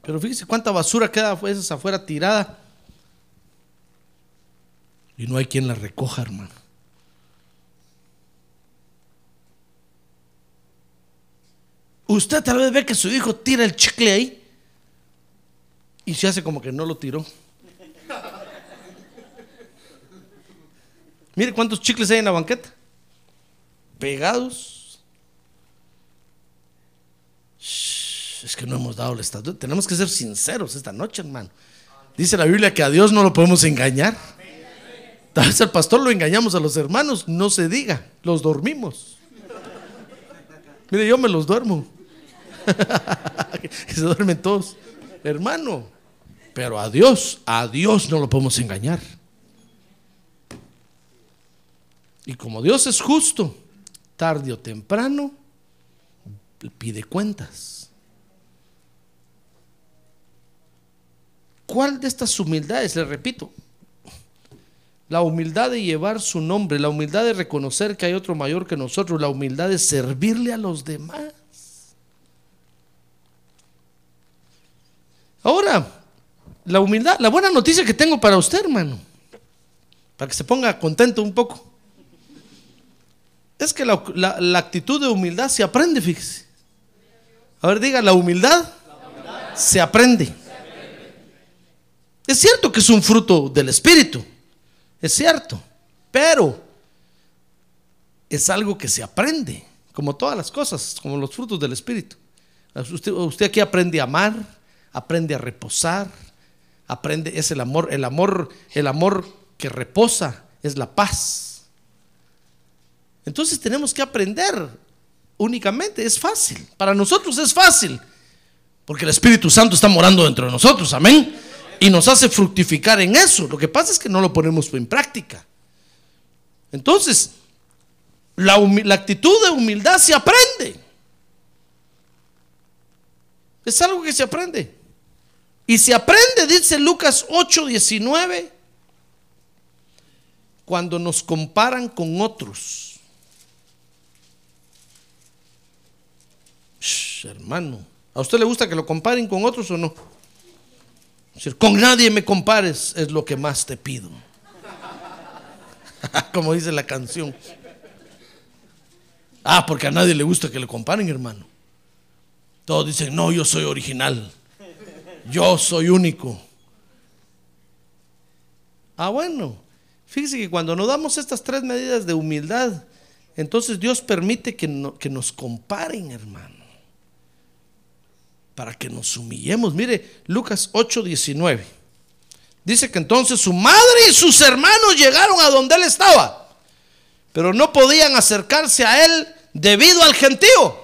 Pero fíjese cuánta basura queda a afuera tirada. Y no hay quien la recoja, hermano. Usted tal vez ve que su hijo tira el chicle ahí y se hace como que no lo tiró. Mire cuántos chicles hay en la banqueta. Pegados. Es que no hemos dado el estatuto. Tenemos que ser sinceros esta noche, hermano. Dice la Biblia que a Dios no lo podemos engañar. Tal vez al pastor lo engañamos a los hermanos, no se diga, los dormimos. Mire, yo me los duermo. que se duermen todos. Hermano, pero a Dios, a Dios no lo podemos engañar. Y como Dios es justo, tarde o temprano pide cuentas. ¿Cuál de estas humildades? Le repito, la humildad de llevar su nombre, la humildad de reconocer que hay otro mayor que nosotros, la humildad de servirle a los demás. Ahora, la humildad, la buena noticia que tengo para usted, hermano, para que se ponga contento un poco, es que la, actitud de humildad se aprende, fíjese. A ver, diga, la humildad, se aprende. Es cierto que es un fruto del Espíritu, es cierto, pero es algo que se aprende, como todas las cosas, como los frutos del Espíritu. Usted, usted aquí aprende a amar, aprende a reposar, aprende, es el amor, el amor, el amor que reposa, es la paz. Entonces tenemos que aprender únicamente, es fácil. Para nosotros es fácil, porque el Espíritu Santo está morando dentro de nosotros, amén. Y nos hace fructificar en eso. Lo que pasa es que no lo ponemos en práctica. Entonces, la, actitud de humildad se aprende. Es algo que se aprende. Y se aprende, dice Lucas 8:19, cuando nos comparan con otros. Shh, hermano, ¿a usted le gusta que lo comparen con otros o no? Decir, con nadie me compares, es lo que más te pido. Como dice la canción. Ah, porque a nadie le gusta que le comparen, hermano. Todos dicen, no, yo soy original. Yo soy único. Ah, bueno. Fíjese que cuando nos damos estas tres medidas de humildad, entonces Dios permite que nos comparen, hermano. Para que nos humillemos. Mire, Lucas 8:19. Dice que entonces su madre y sus hermanos llegaron a donde él estaba, pero no podían acercarse a él debido al gentío.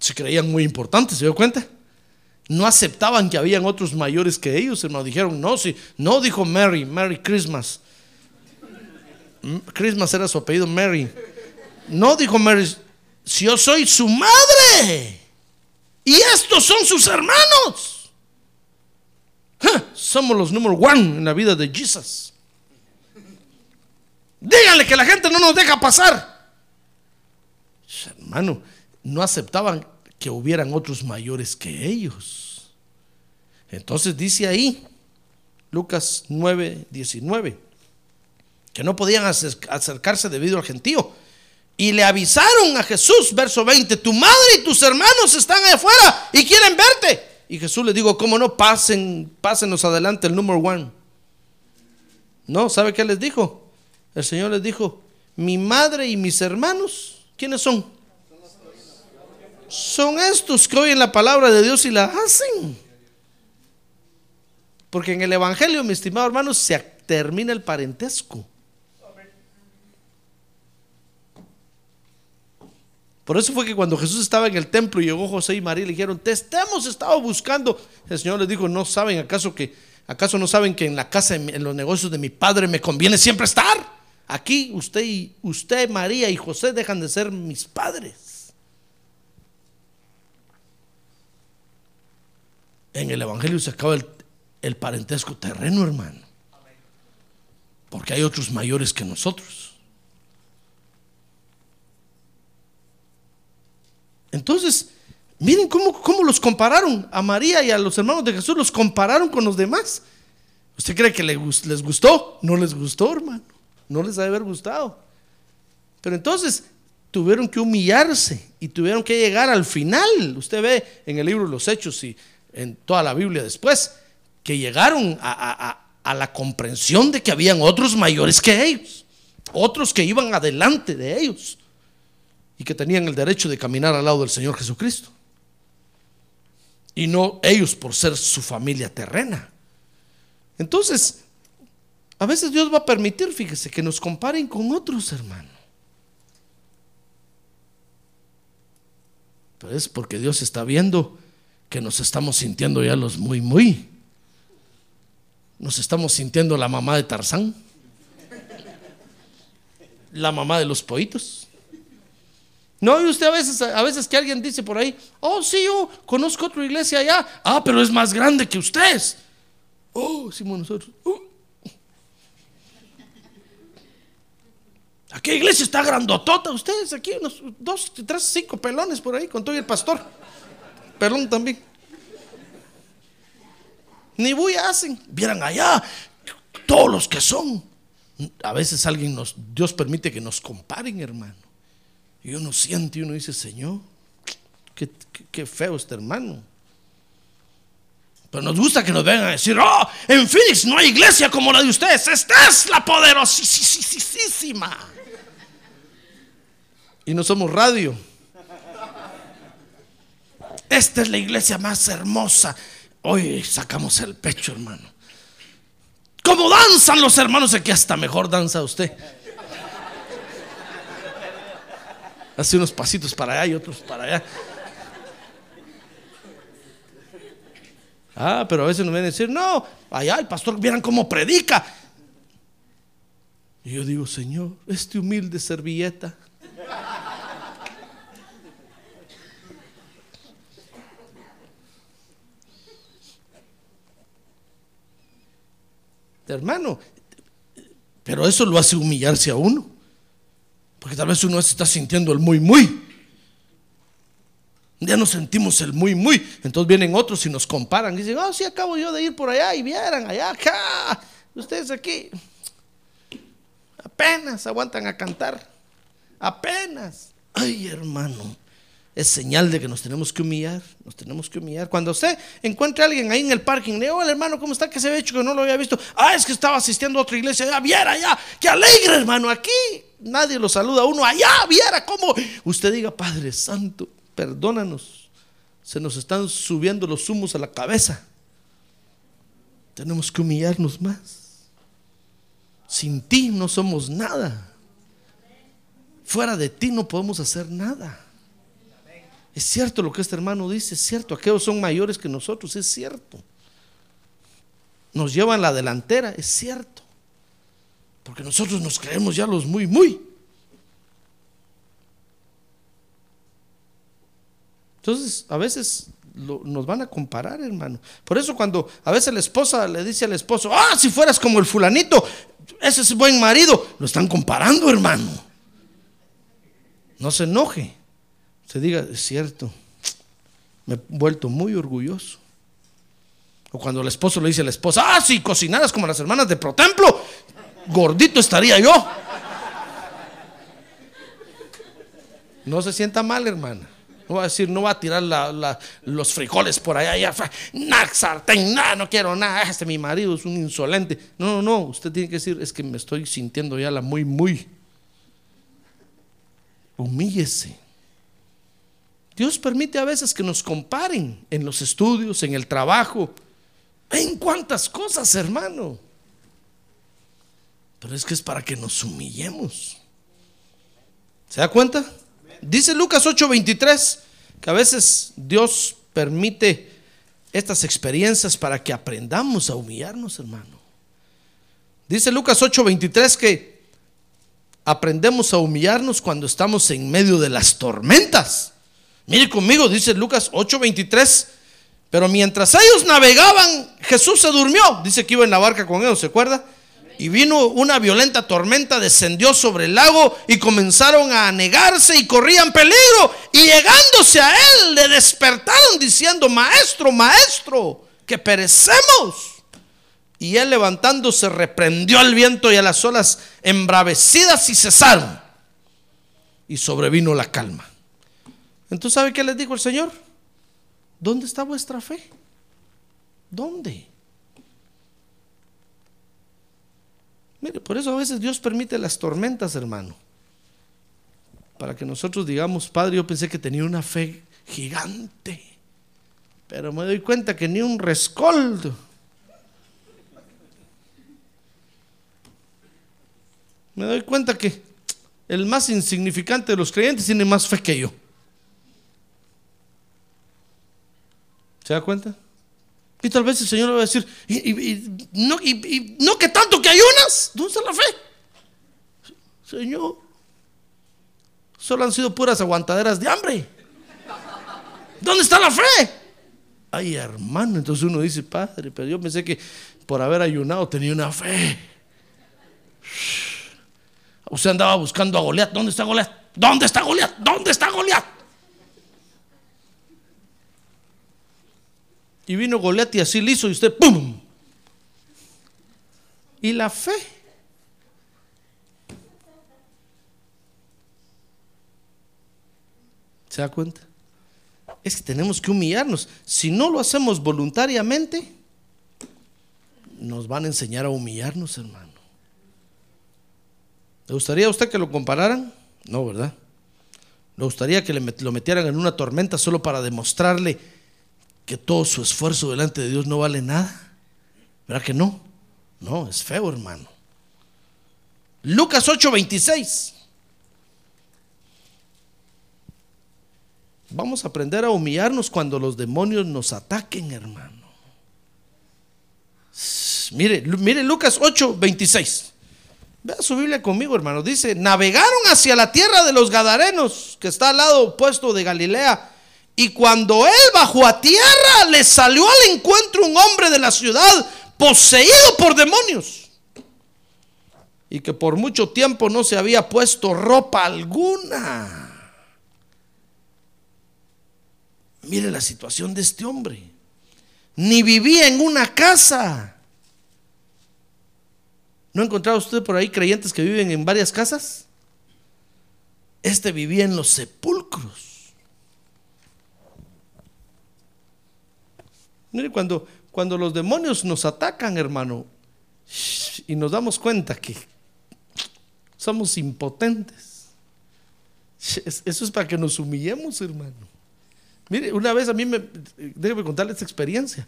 Se creían muy importantes, ¿se dio cuenta? No aceptaban que habían otros mayores que ellos, hermano. Dijeron, no, sí, no dijo Mary, Merry Christmas. M- Christmas era su apellido, Mary. No dijo Mary, si yo soy su madre. Y estos son sus hermanos. Somos los número one en la vida de Jesus. Díganle que la gente no nos deja pasar. Hermano, no aceptaban que hubieran otros mayores que ellos. Entonces dice ahí, Lucas 9, 19, que no podían acer- acercarse debido al gentío. Y le avisaron a Jesús, verso 20, tu madre y tus hermanos están ahí afuera y quieren verte. Y Jesús les dijo, ¿cómo no? Pasen, pásenos adelante el número one. No, ¿sabe qué les dijo? El Señor les dijo, mi madre y mis hermanos, ¿quiénes son? Son estos que oyen la palabra de Dios y la hacen. Porque en el Evangelio, mi estimado hermano, se termina el parentesco. Por eso fue que cuando Jesús estaba en el templo y llegó José y María le dijeron, te hemos estado buscando. El Señor les dijo, no saben acaso que, acaso no saben que en la casa, en los negocios de mi padre me conviene siempre estar. Aquí usted y usted, María y José dejan de ser mis padres. En el Evangelio se acaba el, el parentesco terreno, hermano. Porque hay otros mayores que nosotros. Entonces, miren cómo, cómo los compararon a María y a los hermanos de Jesús, los compararon con los demás. ¿Usted cree que les gustó? No les gustó, hermano. No les ha de haber gustado. Pero entonces tuvieron que humillarse y tuvieron que llegar al final. Usted ve en el libro de los Hechos y en toda la Biblia después, que llegaron a- a- a la comprensión de que habían otros mayores que ellos, otros que iban adelante de ellos y que tenían el derecho de caminar al lado del Señor Jesucristo. Y no ellos por ser su familia terrena. Entonces, a veces Dios va a permitir, fíjese, que nos comparen con otros hermanos. Pero es porque Dios está viendo que nos estamos sintiendo ya los muy, muy. Nos estamos sintiendo la mamá de Tarzán, la mamá de los poitos. No, y usted a veces, a veces que alguien dice por ahí, oh, sí, yo conozco otra iglesia allá. Ah, pero es más grande que ustedes. Oh, decimos nosotros. "Uh". Aquí iglesia está grandotota. Ustedes aquí, unos dos, tres, cinco pelones por ahí, con todo y el pastor. Pelón también. Ni bulla hacen. Vieran allá, todos los que son. A veces alguien nos, Dios permite que nos comparen, hermano. Y uno siente y uno dice, Señor, qué, qué- feo este hermano. Pero nos gusta que nos vengan a decir, oh, en Phoenix no hay iglesia como la de ustedes. Esta es la poderosísima. Y no somos radio. Esta es la iglesia más hermosa. Hoy sacamos el pecho, hermano. ¿Cómo danzan los hermanos? Aquí hasta mejor danza usted. Hace unos pasitos para allá y otros para allá. Ah, pero a veces nos vienen a decir, no, allá el pastor, vieran cómo predica. Y yo digo, Señor, este humilde servilleta. Hermano, pero eso lo hace humillarse a uno. Porque tal vez uno se está sintiendo el muy, muy. Ya no sentimos el muy, muy. Entonces vienen otros y nos comparan. Y dicen, oh, sí, acabo yo de ir por allá y vieran allá, acá. Ustedes aquí. Apenas aguantan a cantar. Apenas. Ay, hermano. Es señal de que nos tenemos que humillar. Nos tenemos que humillar. Cuando usted encuentre a alguien ahí en el parking, le digo, hola hermano, ¿cómo está? Que se ve hecho que no lo había visto. Ah, es que estaba asistiendo a otra iglesia. Ya viera, ya. Qué alegre, hermano. Aquí nadie lo saluda a uno. Allá, viera cómo. Usted diga, Padre Santo, perdónanos. Se nos están subiendo los humos a la cabeza. Tenemos que humillarnos más. Sin ti no somos nada. Fuera de ti no podemos hacer nada. Es cierto lo que este hermano dice, es cierto. Aquellos son mayores que nosotros, es cierto. Nos llevan la delantera, es cierto. Porque nosotros nos creemos ya los muy, muy. Entonces, a veces nos van a comparar, hermano. Por eso cuando a veces la esposa le dice al esposo, ah, si fueras como el fulanito, ese es buen marido, lo están comparando, hermano. No se enoje. Se diga, es cierto, me he vuelto muy orgulloso. O cuando el esposo le dice a la esposa, ah, si cocinaras como las hermanas de Protemplo, gordito estaría yo. No se sienta mal, hermana. No va a decir, no va a tirar la- los frijoles por allá, nah, sartén, nah, no quiero nada, este mi marido es un insolente. No, no, no, usted tiene que decir, es que me estoy sintiendo ya la muy, muy. Humíllese. Dios permite a veces que nos comparen en los estudios, en el trabajo, en cuántas cosas, hermano. Pero es que es para que nos humillemos. ¿Se da cuenta? Dice Lucas 8:23 que a veces Dios permite estas experiencias para que aprendamos a humillarnos, hermano. Dice Lucas 8:23 que aprendemos a humillarnos cuando estamos en medio de las tormentas. Mire conmigo, dice Lucas 8:23. Pero mientras ellos navegaban, Jesús se durmió. Dice que iba en la barca con ellos, ¿se acuerda? Y vino una violenta tormenta, descendió sobre el lago y comenzaron a anegarse y corrían peligro. Y llegándose a él, le despertaron diciendo, maestro, maestro, que perecemos. Y él levantándose reprendió al viento y a las olas embravecidas y cesaron. Y sobrevino la calma. Entonces, ¿sabe qué les dijo el Señor? ¿Dónde está vuestra fe? ¿Dónde? Mire, por eso a veces Dios permite las tormentas, hermano. Para que nosotros digamos, Padre, yo pensé que tenía una fe gigante. Pero me doy cuenta que ni un rescoldo. Me doy cuenta que el más insignificante de los creyentes tiene más fe que yo. ¿Se da cuenta? Y tal vez el Señor le va a decir, y, no, y no que tanto que ayunas, ¿dónde está la fe? Señor, Solo han sido puras aguantaderas de hambre. ¿Dónde está la fe? Ay, hermano, entonces uno dice, padre, pero yo pensé que por haber ayunado tenía una fe. Usted andaba buscando a Goliat. ¿Dónde está Goliat? ¿Dónde está Goliat? ¿Dónde está Goliat? Y vino Goliat así le hizo y usted ¡pum! Y la fe. ¿Se da cuenta? Es que tenemos que humillarnos. Si no lo hacemos voluntariamente, nos van a enseñar a humillarnos, hermano. ¿Le gustaría a usted que lo compararan? No, ¿verdad? ¿Le gustaría que lo metieran en una tormenta solo para demostrarle que todo su esfuerzo delante de Dios no vale nada? ¿Verdad que no? No, es feo, hermano. Lucas 8:26. Vamos a aprender a humillarnos cuando los demonios nos ataquen, hermano. Mire, mire Lucas 8:26. Vea su Biblia conmigo, hermano. Dice, navegaron hacia la tierra de los Gadarenos, que está al lado opuesto de Galilea. Y cuando él bajó a tierra, le salió al encuentro un hombre de la ciudad poseído por demonios. Y que por mucho tiempo no se había puesto ropa alguna. Mire la situación de este hombre. Ni vivía en una casa ¿No ha encontrado usted por ahí creyentes que viven en varias casas? Este vivía en los sepulcros. Mire, cuando, cuando los demonios nos atacan, hermano, y nos damos cuenta que somos impotentes, eso es para que nos humillemos, hermano. Mire, una vez a mí me, déjeme contarle esta experiencia.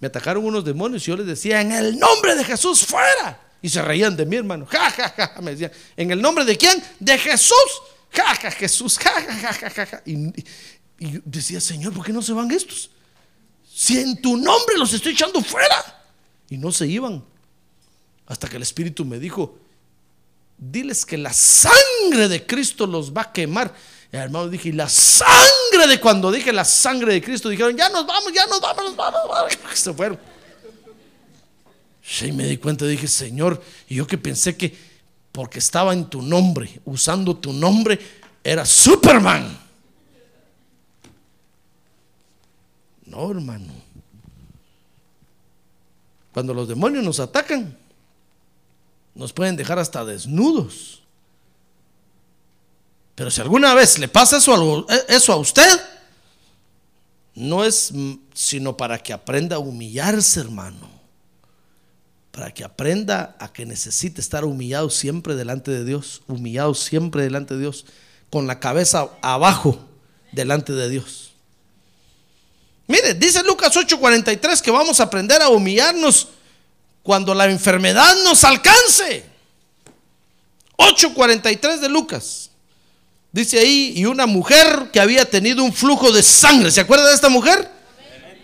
Me atacaron unos demonios y yo les decía, en el nombre de Jesús, fuera. Y se reían de mí, hermano. Ja, ja, ja. Me decían, ¿en el nombre de quién? De Jesús. Ja, ja, Jesús. Ja, ja, ja, ja, ja. Y, y, decía, Señor, ¿por qué no se van estos? Si en tu nombre los estoy echando fuera. Y no se iban. Hasta que el Espíritu me dijo, diles que la sangre de Cristo los va a quemar. Y hermano dije, y la sangre de cuando dije la sangre de Cristo, dijeron, ya nos vamos, ya nos vamos, nos vamos. Se fueron. Y me di cuenta, dije, Señor, y yo que pensé que porque estaba en tu nombre, usando tu nombre, era Superman. No, hermano. Cuando los demonios nos atacan, nos pueden dejar hasta desnudos. Pero si alguna vez le pasa eso a, eso a usted, no es sino para que aprenda a humillarse, hermano para que aprenda a que necesite estar humillado siempre delante de Dios, humillado siempre delante de Dios, con la cabeza abajo delante de Dios. Mire, dice Lucas 8:43 que vamos a aprender a humillarnos cuando la enfermedad nos alcance. 8:43 de Lucas. Dice ahí, y una mujer que había tenido un flujo de sangre, ¿se acuerda de esta mujer?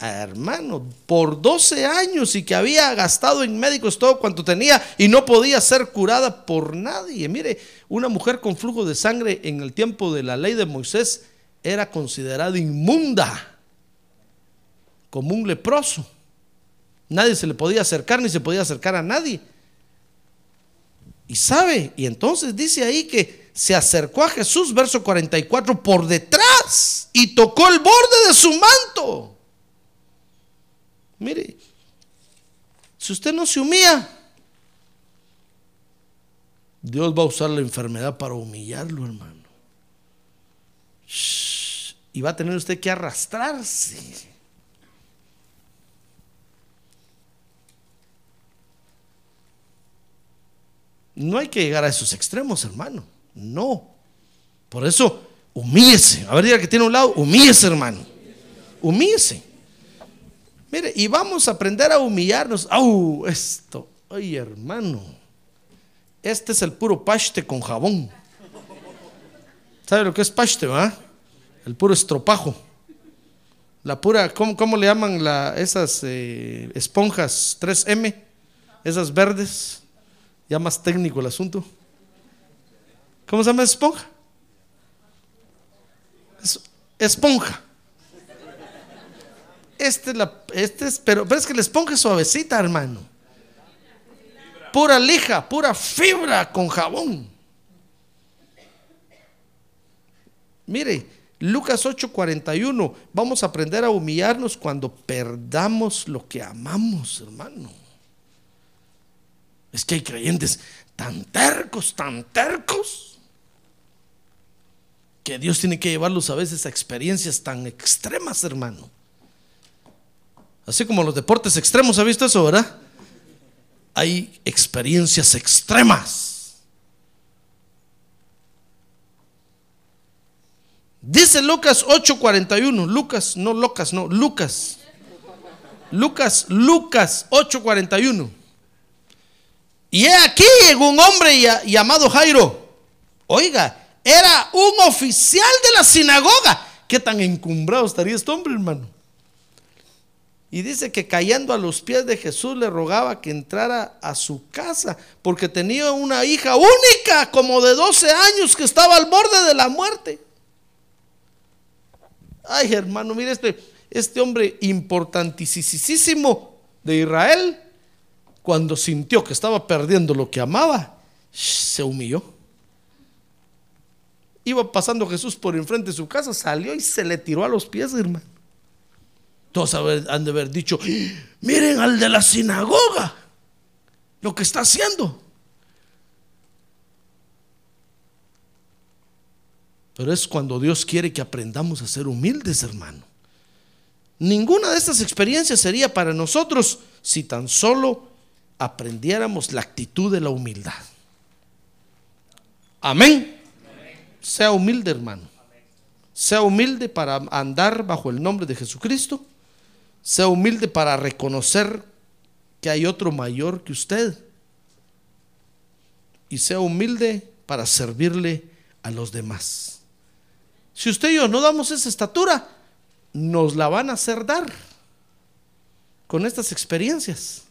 hermano, por 12 años y que había gastado en médicos todo cuanto tenía y no podía ser curada por nadie. Mire, una mujer con flujo de sangre en el tiempo de la ley de Moisés era considerada inmunda, como un leproso. Nadie se le podía acercar ni se podía acercar a nadie. Y sabe, y entonces dice ahí que se acercó a Jesús, verso 44, por detrás y tocó el borde de su manto. Mire, si usted no se humilla, Dios va a usar la enfermedad para humillarlo, hermano. y va a tener usted que arrastrarse. No hay que llegar a esos extremos, hermano. No. Por eso, humíllese. A ver, diga que tiene un lado, humíllese, hermano. Humíllese. Mire, y vamos a aprender a humillarnos. ¡Au! Esto, ay hermano, este es el puro paste con jabón. ¿Sabe lo que es paste, va? El puro estropajo. La pura, ¿cómo, le llaman la, esas eh, esponjas 3M? Esas verdes. Ya más técnico el asunto. ¿Cómo se llama esponja? esponja. Este es la, este es, pero, pero es que la esponja es suavecita, hermano. Pura lija, pura fibra con jabón. Mire, Lucas 8:41, vamos a aprender a humillarnos cuando perdamos lo que amamos, hermano. Es que hay creyentes tan tercos, tan tercos, que Dios tiene que llevarlos a veces a experiencias tan extremas, hermano. Así como los deportes extremos, ¿ha visto eso, verdad? Hay experiencias extremas. Dice Lucas 8:41, Lucas, no Lucas, no, Lucas. Lucas, Lucas 8:41. Y he aquí llegó un hombre llamado Jairo. Oiga, era un oficial de la sinagoga. ¿Qué tan encumbrado estaría este hombre, hermano? Y dice que cayendo a los pies de Jesús le rogaba que entrara a su casa, porque tenía una hija única, como de 12 años, que estaba al borde de la muerte. Ay, hermano, mire este, este hombre importantísimo de Israel, cuando sintió que estaba perdiendo lo que amaba, se humilló. Iba pasando Jesús por enfrente de su casa, salió y se le tiró a los pies, hermano. Todos han de haber dicho, miren al de la sinagoga, lo que está haciendo. Pero es cuando Dios quiere que aprendamos a ser humildes, hermano. Ninguna de estas experiencias sería para nosotros si tan solo aprendiéramos la actitud de la humildad. Amén. Sea humilde, hermano. Sea humilde para andar bajo el nombre de Jesucristo. Sea humilde para reconocer que hay otro mayor que usted. Y sea humilde para servirle a los demás. Si usted y yo no damos esa estatura, nos la van a hacer dar con estas experiencias.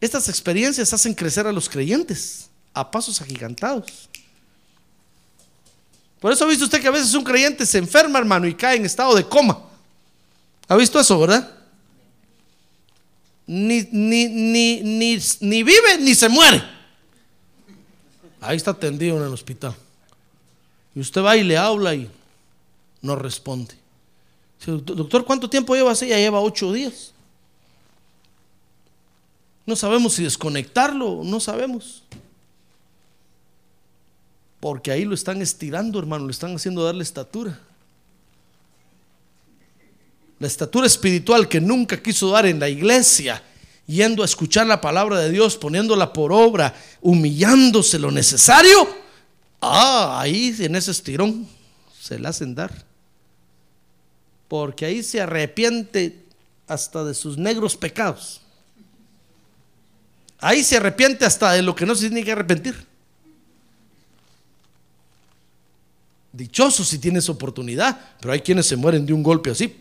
Estas experiencias hacen crecer a los creyentes a pasos agigantados. Por eso ha visto usted que a veces un creyente se enferma, hermano, y cae en estado de coma. ¿Ha visto eso, verdad? Ni, ni, ni, ni, vive ni se muere. Ahí está tendido en el hospital. Y usted va y le habla y no responde. Doctor, ¿cuánto tiempo lleva así? Ya lleva ocho días. No sabemos si desconectarlo, no sabemos. Porque ahí lo están estirando, hermano, lo están haciendo darle estatura. La estatura espiritual que nunca quiso dar en la iglesia, yendo a escuchar la palabra de Dios, poniéndola por obra, humillándose lo necesario. Ah, ahí en ese estirón se la hacen dar. Porque ahí se arrepiente hasta de sus negros pecados. Ahí se arrepiente hasta de lo que no se tiene que arrepentir. Dichoso si tienes oportunidad, pero hay quienes se mueren de un golpe así,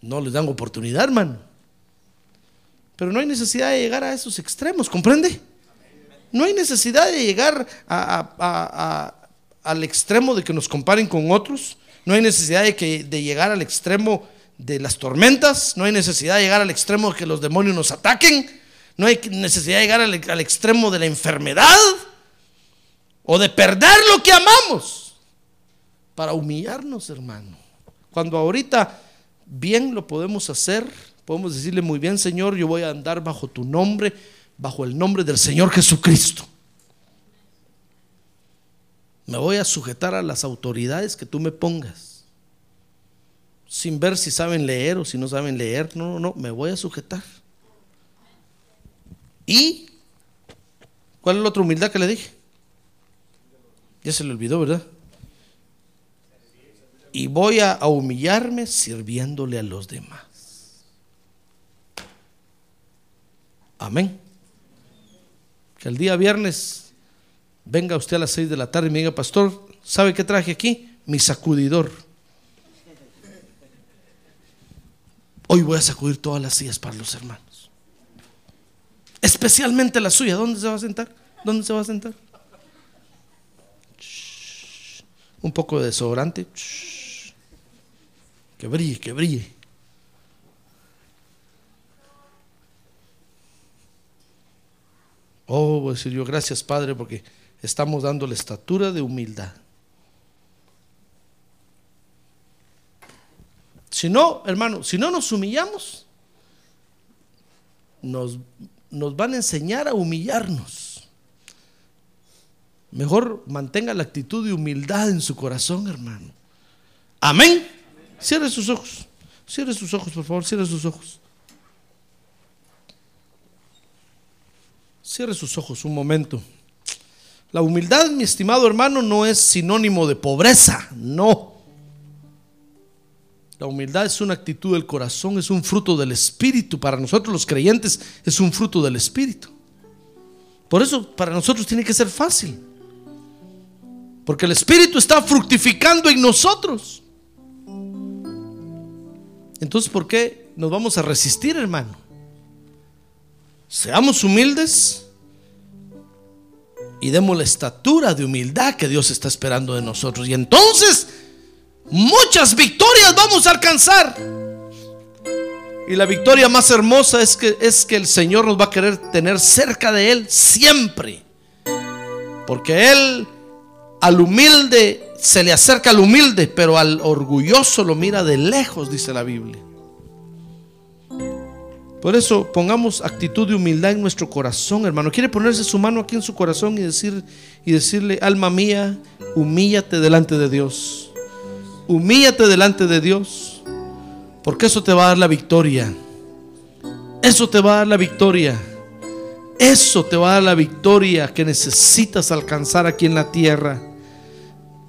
no les dan oportunidad, hermano. Pero no hay necesidad de llegar a esos extremos, ¿comprende? No hay necesidad de llegar al extremo de que nos comparen con otros. No hay necesidad de, que, de llegar al extremo de las tormentas. No hay necesidad de llegar al extremo de que los demonios nos ataquen. No hay necesidad de llegar al, extremo de la enfermedad o de perder lo que amamos para humillarnos, hermano. Cuando ahorita bien lo podemos hacer, podemos decirle muy bien, Señor, yo voy a andar bajo tu nombre, bajo el nombre del Señor Jesucristo. Me voy a sujetar a las autoridades que tú me pongas, sin ver si saben leer o si no saben leer. No, no, no, me voy a sujetar. ¿Y cuál es la otra humildad que le dije? Ya se le olvidó, ¿verdad? Y voy a, humillarme sirviéndole a los demás. Amén. Que el día viernes venga usted a las seis de la tarde y me diga, pastor, ¿sabe qué traje aquí? Mi sacudidor. Hoy voy a sacudir todas las sillas para los hermanos. Especialmente la suya. ¿Dónde se va a sentar? ¿Dónde se va a sentar? Un poco de desodorante. Que brille, que brille. Oh, voy a decir yo, gracias Padre, porque estamos dando la estatura de humildad. Si no, hermano, si no nos humillamos, nos, nos van a enseñar a humillarnos. Mejor mantenga la actitud de humildad en su corazón, hermano. Amén. Cierre sus ojos. Cierre sus ojos, por favor, cierre sus ojos. Cierre sus ojos un momento. La humildad, mi estimado hermano, no es sinónimo de pobreza, no. La humildad es una actitud del corazón, es un fruto del Espíritu. Para nosotros los creyentes es un fruto del Espíritu. Por eso para nosotros tiene que ser fácil. Porque el Espíritu está fructificando en nosotros. Entonces, ¿por qué nos vamos a resistir, hermano? Seamos humildes y demos la estatura de humildad que Dios está esperando de nosotros. Y entonces muchas victorias vamos a alcanzar. Y la victoria más hermosa es que, es que el Señor nos va a querer tener cerca de Él siempre. Porque Él al humilde se le acerca al humilde, pero al orgulloso lo mira de lejos, dice la Biblia. Por eso pongamos actitud de humildad en nuestro corazón, hermano. Quiere ponerse su mano aquí en su corazón y decir y decirle, alma mía, humíllate delante de Dios. Humíllate delante de Dios, porque eso te va a dar la victoria. Eso te va a dar la victoria. Eso te va a dar la victoria que necesitas alcanzar aquí en la tierra.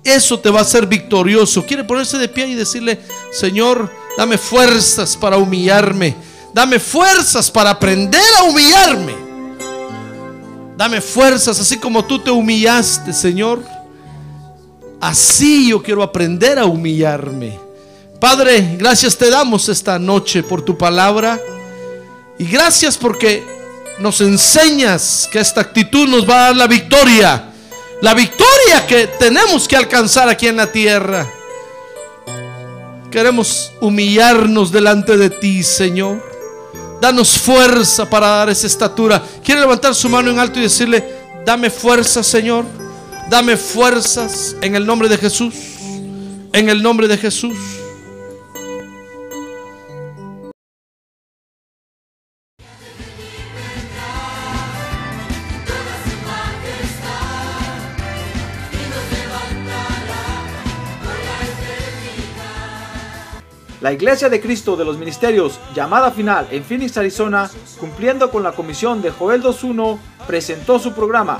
Eso te va a hacer victorioso. Quiere ponerse de pie y decirle, Señor, dame fuerzas para humillarme Dame fuerzas para aprender a humillarme. Dame fuerzas, así como tú te humillaste, Señor. Así yo quiero aprender a humillarme. Padre, gracias te damos esta noche por tu palabra. Y gracias porque nos enseñas que esta actitud nos va a dar la victoria. La victoria que tenemos que alcanzar aquí en la tierra. Queremos humillarnos delante de ti, Señor. Danos fuerza para dar esa estatura. Quiere levantar su mano en alto y decirle, dame fuerza, Señor. Dame fuerzas en el nombre de Jesús. En el nombre de Jesús. La Iglesia de Cristo de los Ministerios, llamada final en Phoenix, Arizona, cumpliendo con la comisión de Joel 2.1, presentó su programa,